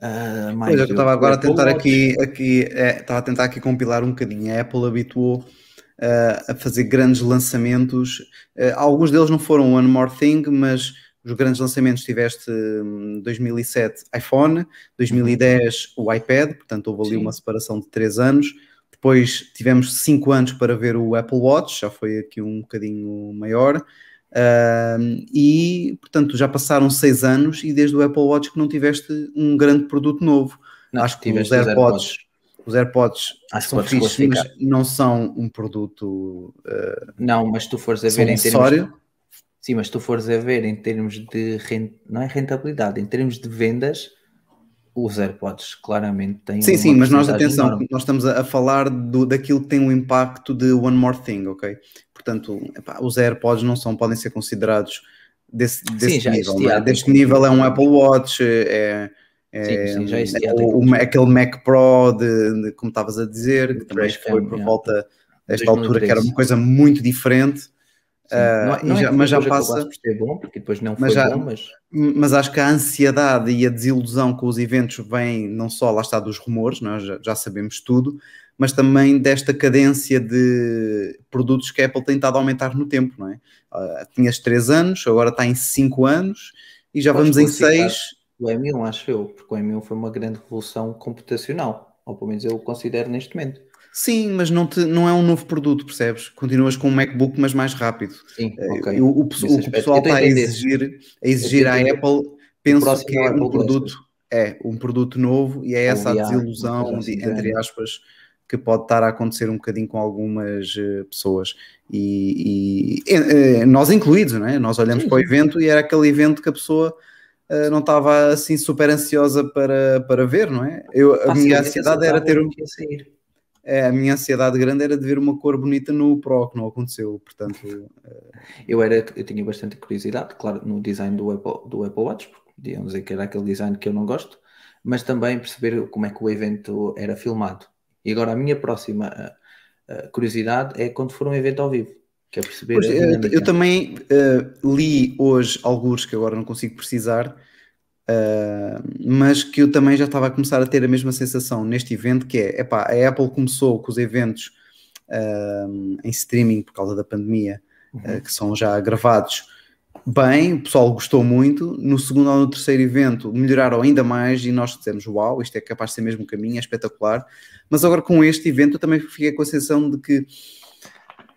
ah, mais Pois é, eu estava agora a tentar Watch. aqui, aqui é, estava a tentar aqui compilar um bocadinho. A Apple habituou uh, a fazer grandes lançamentos. Uh, alguns deles não foram One More Thing, mas os grandes lançamentos tiveste hum, 2007 iPhone, 2010 o iPad, portanto houve ali Sim. uma separação de 3 anos. Depois tivemos 5 anos para ver o Apple Watch, já foi aqui um bocadinho maior. Um, e portanto já passaram 6 anos e desde o Apple Watch que não tiveste um grande produto novo. Não, Acho que os tiveste os AirPods, os AirPods Acho são fixos, mas não são um produto uh, Não, mas tu fores a ver em termos acessório. Sim, mas tu fores a ver em termos de ren- não é rentabilidade, em termos de vendas, os AirPods claramente têm Sim, sim, mas nós atenção, enorme. nós estamos a, falar do, daquilo que tem um impacto de One More Thing, ok? Portanto, epá, os AirPods não são, podem ser considerados desse, desse já nível. existia é? há Deste nível é um Apple Watch, é, é, Sim, sim, já existia há o- aquele Mac Pro, de, de- como estavas a dizer, que também foi por volta desta altura, que era 2013. uma coisa muito diferente. Ah, não é, não é já- mas já passa- acabasse por ser bom, porque depois não Mas foi já- bom, mas mas acho que a ansiedade e a desilusão com os eventos vem não só lá está dos rumores, nós já, já sabemos tudo, mas também desta cadência de produtos que a Apple tem estado a aumentar no tempo, não é? Ah, tinhas 3 anos, agora está em 5 anos e já Podes vamos em classificar. 6. o M1 acho eu, porque o M1 foi uma grande revolução computacional, ou pelo menos eu o considero neste momento. Sim, mas não, te- não é um novo produto, percebes? Continuas com um MacBook, mas mais rápido. Sim, Eh, ok. o, o Nesse o que o pessoal está a exigir, a exigir à Apple, penso que é o é um produto, é um produto novo e é essa a desilusão, entre aspas, que pode estar a acontecer um bocadinho com algumas uh, pessoas e, e uh, nós incluídos, não é? Nós olhamos Sim, para o evento e era aquele evento que a pessoa uh, não estava assim super ansiosa para, para ver, não é? Eu, a minha ansiedade era ter um, o que ia sair. É, a minha ansiedade grande era de ver uma cor bonita no Pro, que não aconteceu, portanto, Eu, era, eu tinha bastante curiosidade, claro, no design do Apple, do Apple Watch, porque podiam dizer que era aquele design que eu não gosto, mas também perceber como é que o evento era filmado. E agora a minha próxima ah, curiosidade é quando for um evento ao vivo, que é perceber Pois, eu, eu também uh, li hoje alguns que agora não consigo precisar, uh, mas que eu também já estava a começar a ter a mesma sensação neste evento, que é, epá, a Apple começou com os eventos uh, em streaming por causa da pandemia, uh, que são já gravados bem, o pessoal gostou muito, no segundo ou no terceiro evento melhoraram ainda mais e nós dissemos, uau, isto é capaz de ser mesmo o caminho, é espetacular, mas agora com este evento eu também fiquei com a sensação de que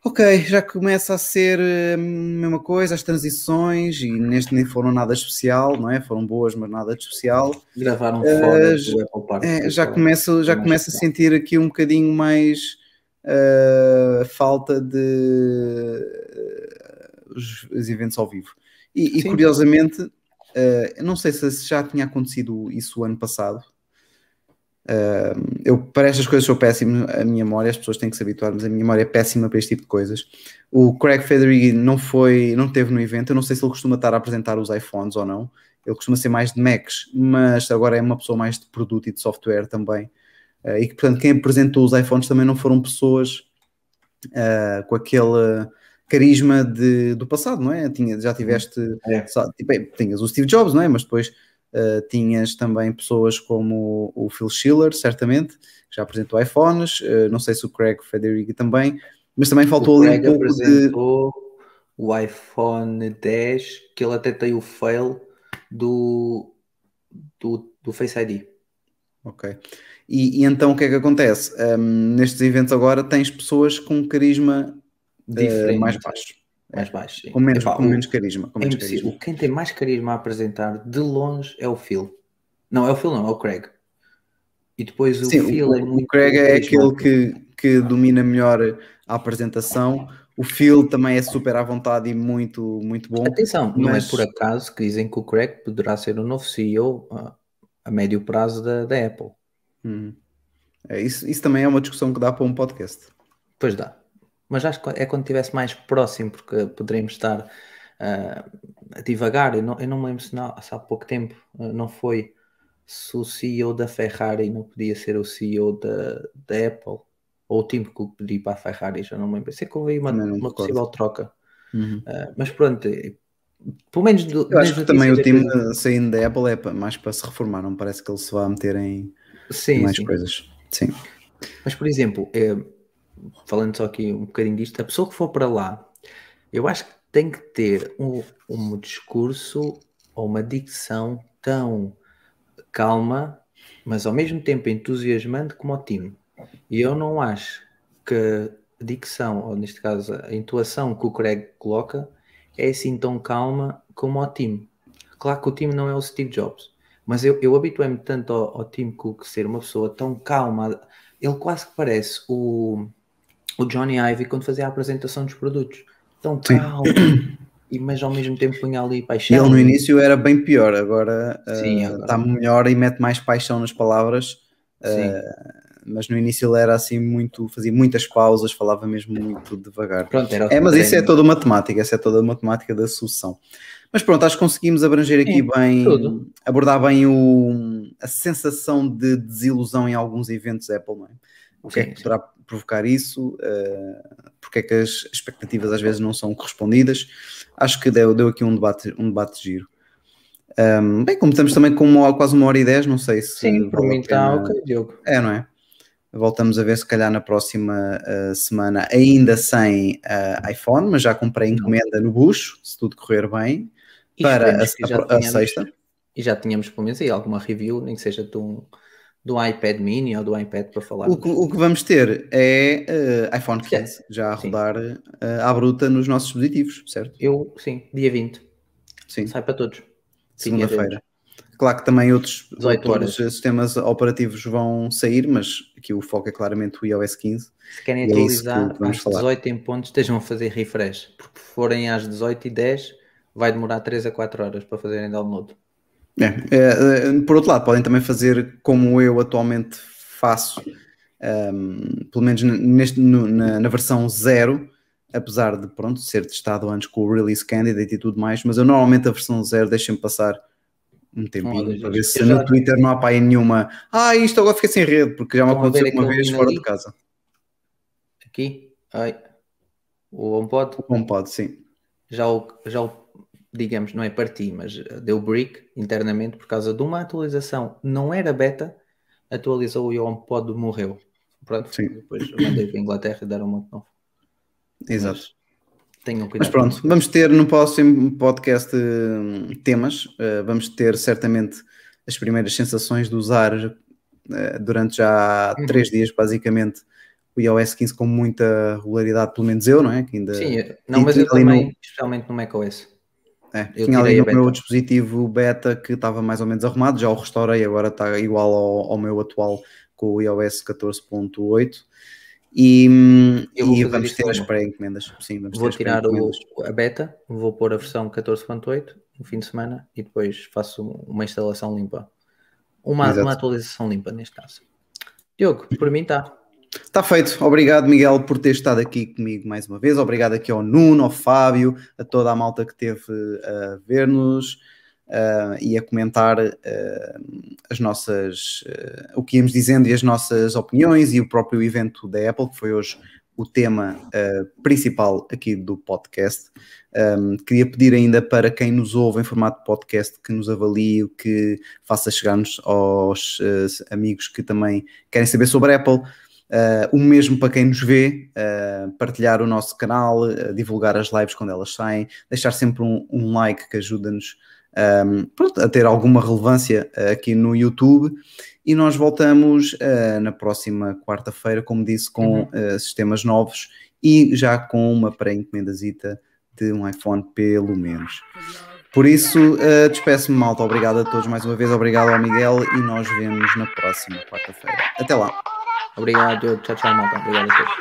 Ok, já começa a ser eh, a mesma coisa, as transições, e neste nem foram nada especial, não é? Foram boas, mas nada de especial. Gravaram Eh, fora já- do Apple Park. É, já começo, já começo a sentir aqui um bocadinho mais eh, falta de eh, os, os eventos ao vivo. E, e, curiosamente, eh, não sei se já tinha acontecido isso o ano passado. Eh, eu para estas coisas sou péssimo, a minha memória, as pessoas têm que se habituar, mas a minha memória é péssima para este tipo de coisas. O Craig Federighi não foi, não teve no evento, eu não sei se ele costuma estar a apresentar os iPhones ou não. Ele costuma ser mais de Macs, mas agora é uma pessoa mais de produto e de software também. Eh, e que, portanto, quem apresentou os iPhones também não foram pessoas eh, com aquele carisma de, do passado, não é? Tinha, já tiveste, É. só- tipo, tinhas o Steve Jobs, não é? Mas depois eh, tinhas também pessoas como o, o Phil Schiller, certamente, que já apresentou iPhones, eh, não sei se o Craig Federighi também, mas também faltou o ali um Craig pouco de... apresentou o iPhone 10, que ele até tem o fail do, do, do Face ID. Ok. E, e então o que é que acontece? Um, nestes eventos agora tens pessoas com carisma Diferente. mais baixo, Mais baixo. com menos, Epá, com o- menos carisma. Com é menos carisma. Quem tem mais carisma a apresentar de longe é o Phil. Não, é o Phil, não, é o Craig. E depois o Sim, Phil o, é o muito. Craig é aquele que, que domina melhor a apresentação. O Phil também é super à vontade e muito, muito bom. Atenção, não mas- é por acaso que dizem que o Craig poderá ser o novo CEO a, a médio prazo da, da Apple. Hum. É, isso, isso também é uma discussão que dá para um podcast. Pois dá. Mas acho que é quando estivesse mais próximo, porque poderemos estar ah, a divagar. Eu não, eu não me lembro se, não- se há pouco tempo ah, não foi se o CEO da Ferrari não podia ser o CEO da, da Apple, ou o Tim Cook podia ir para a Ferrari, já não me lembro. Sei que houve uma, não uma possível troca. Uhum. Ah, mas pronto, eh, pelo menos. do- Eu acho que também o time que- eh, saindo da Apple é mais para se reformar, não parece que ele se vá meter em Sim, mais sim. coisas. Sim. Mas, por exemplo, eh, falando só aqui um bocadinho disto, a pessoa que for para lá, eu acho que tem que ter um, um discurso ou uma dicção tão calma, mas ao mesmo tempo entusiasmante como o time. E eu não acho que a dicção, ou neste caso a intuação que o Craig coloca, é assim tão calma como o time. Claro que o time não é o Steve Jobs, mas eu, eu habituei-me tanto ao, ao Tim Cook ser uma pessoa tão calma, ele quase que parece o, o Johnny Ive quando fazia a apresentação dos produtos. Tão calmo, e, mas ao mesmo tempo punha ali paixão. ele no início era bem pior, agora Sim, eh, está melhor e mete mais paixão nas palavras. Eh, mas no início ele era assim muito, fazia muitas pausas, falava mesmo muito devagar. Pronto, É, mas isso é toda matemática, essa é toda a matemática da sucessão. Mas pronto, acho que conseguimos abranger aqui Sim, bem, tudo. abordar bem o, a sensação de desilusão em alguns eventos Apple, não é? O que é Sim, que sim. poderá provocar isso? eh, porque é que as expectativas às vezes não são correspondidas? Acho que deu, deu aqui um debate, um debate giro. Ahm, bem, como estamos também com uma- quase uma hora e dez, não sei se. Sim, a mim está ok, Diogo. é, não é? Voltamos a ver se calhar na próxima uh, semana, ainda sem uh, iPhone, mas já comprei encomenda no bucho, se tudo correr bem, E para a, a- a tenhamos- sexta. E já tínhamos pelo menos aí alguma review, nem que seja de um, do iPad mini ou do iPad para falar. O que, o que vamos ter é uh, iPhone 15, já a rodar uh, à bruta nos nossos dispositivos, certo? Eu, sim, dia 20. Sim, Sai para todos. segunda-feira. Claro que também outros, 18 outros sistemas operativos vão sair, mas aqui o foco é claramente o iOS 15. Se querem é atualizar vamos às falar. 18 em pontos, estejam a fazer refresh. Porque forem às 18 e 10, vai demorar 3 a 4 horas para fazerem download. É, é, por outro lado, podem também fazer como eu atualmente faço, ehm, pelo menos neste, no- na, na versão zero, apesar de pronto, ser testado antes com o Release Candidate e tudo mais, mas eu normalmente a versão zero deixo-me passar um tempinho Olha, para ver se já- no Twitter não há para aí nenhuma. Ah, isto agora fica sem rede, porque já me Estão aconteceu uma vez fora ali? de casa. Aqui, ai, o HomePod, Como pode, sim. já o, já o, digamos, não é parti, mas deu break internamente por causa de uma atualização. Não era beta, atualizou e o HomePod morreu. Pronto, Sim. depois mandei para a Inglaterra e deram um monte novo. Exato. Tenham cuidado. Mas pronto, vamos ter no próximo podcast eh, temas. Eh, vamos ter certamente as primeiras sensações de usar eh, durante já Uhum. três dias, basicamente, o iOS 15 com muita regularidade, pelo menos eu, não é? Que ainda Sim, não, mas eu também, no- especialmente no macOS. É, eu tinha ali no meu dispositivo beta que estava mais ou menos arrumado, já o restaurei, agora está igual ao, ao meu atual com o iOS 14.8. E, e vamos ter as pré-encomendas. Sim, vamos Vou ter tirar o, a beta, vou pôr a versão 14.8 no fim de semana e depois faço uma instalação limpa. Uma, Exato. uma atualização limpa neste caso. Diogo, por mim está. Está feito. Obrigado, Miguel, por ter estado aqui comigo mais uma vez. Obrigado aqui ao Nuno, ao Fábio, a toda a malta que teve a ver-nos ah, e a comentar ah, as nossas, ah, o que íamos dizendo e as nossas opiniões e o próprio evento da Apple, que foi hoje o tema principal aqui do podcast. Um, queria pedir ainda para quem nos ouve em formato podcast que nos avalie, que faça chegar-nos aos amigos que também querem saber sobre a Apple. Uh, o mesmo para quem nos vê, uh, partilhar o nosso canal, uh, divulgar as lives quando elas saem, deixar sempre um, um like que ajuda-nos um, a ter alguma relevância aqui no YouTube. E nós voltamos na próxima quarta-feira, como disse, com Uhum. uh, sistemas novos e já com uma pré-encomendazita de um iPhone, pelo menos. Por isso, uh, despeço-me, malta. Obrigado a todos mais uma vez. Obrigado ao Miguel e nós vemos na próxima quarta-feira. Até lá. Obrigado, tchau, tchau, malta. Obrigado a todos.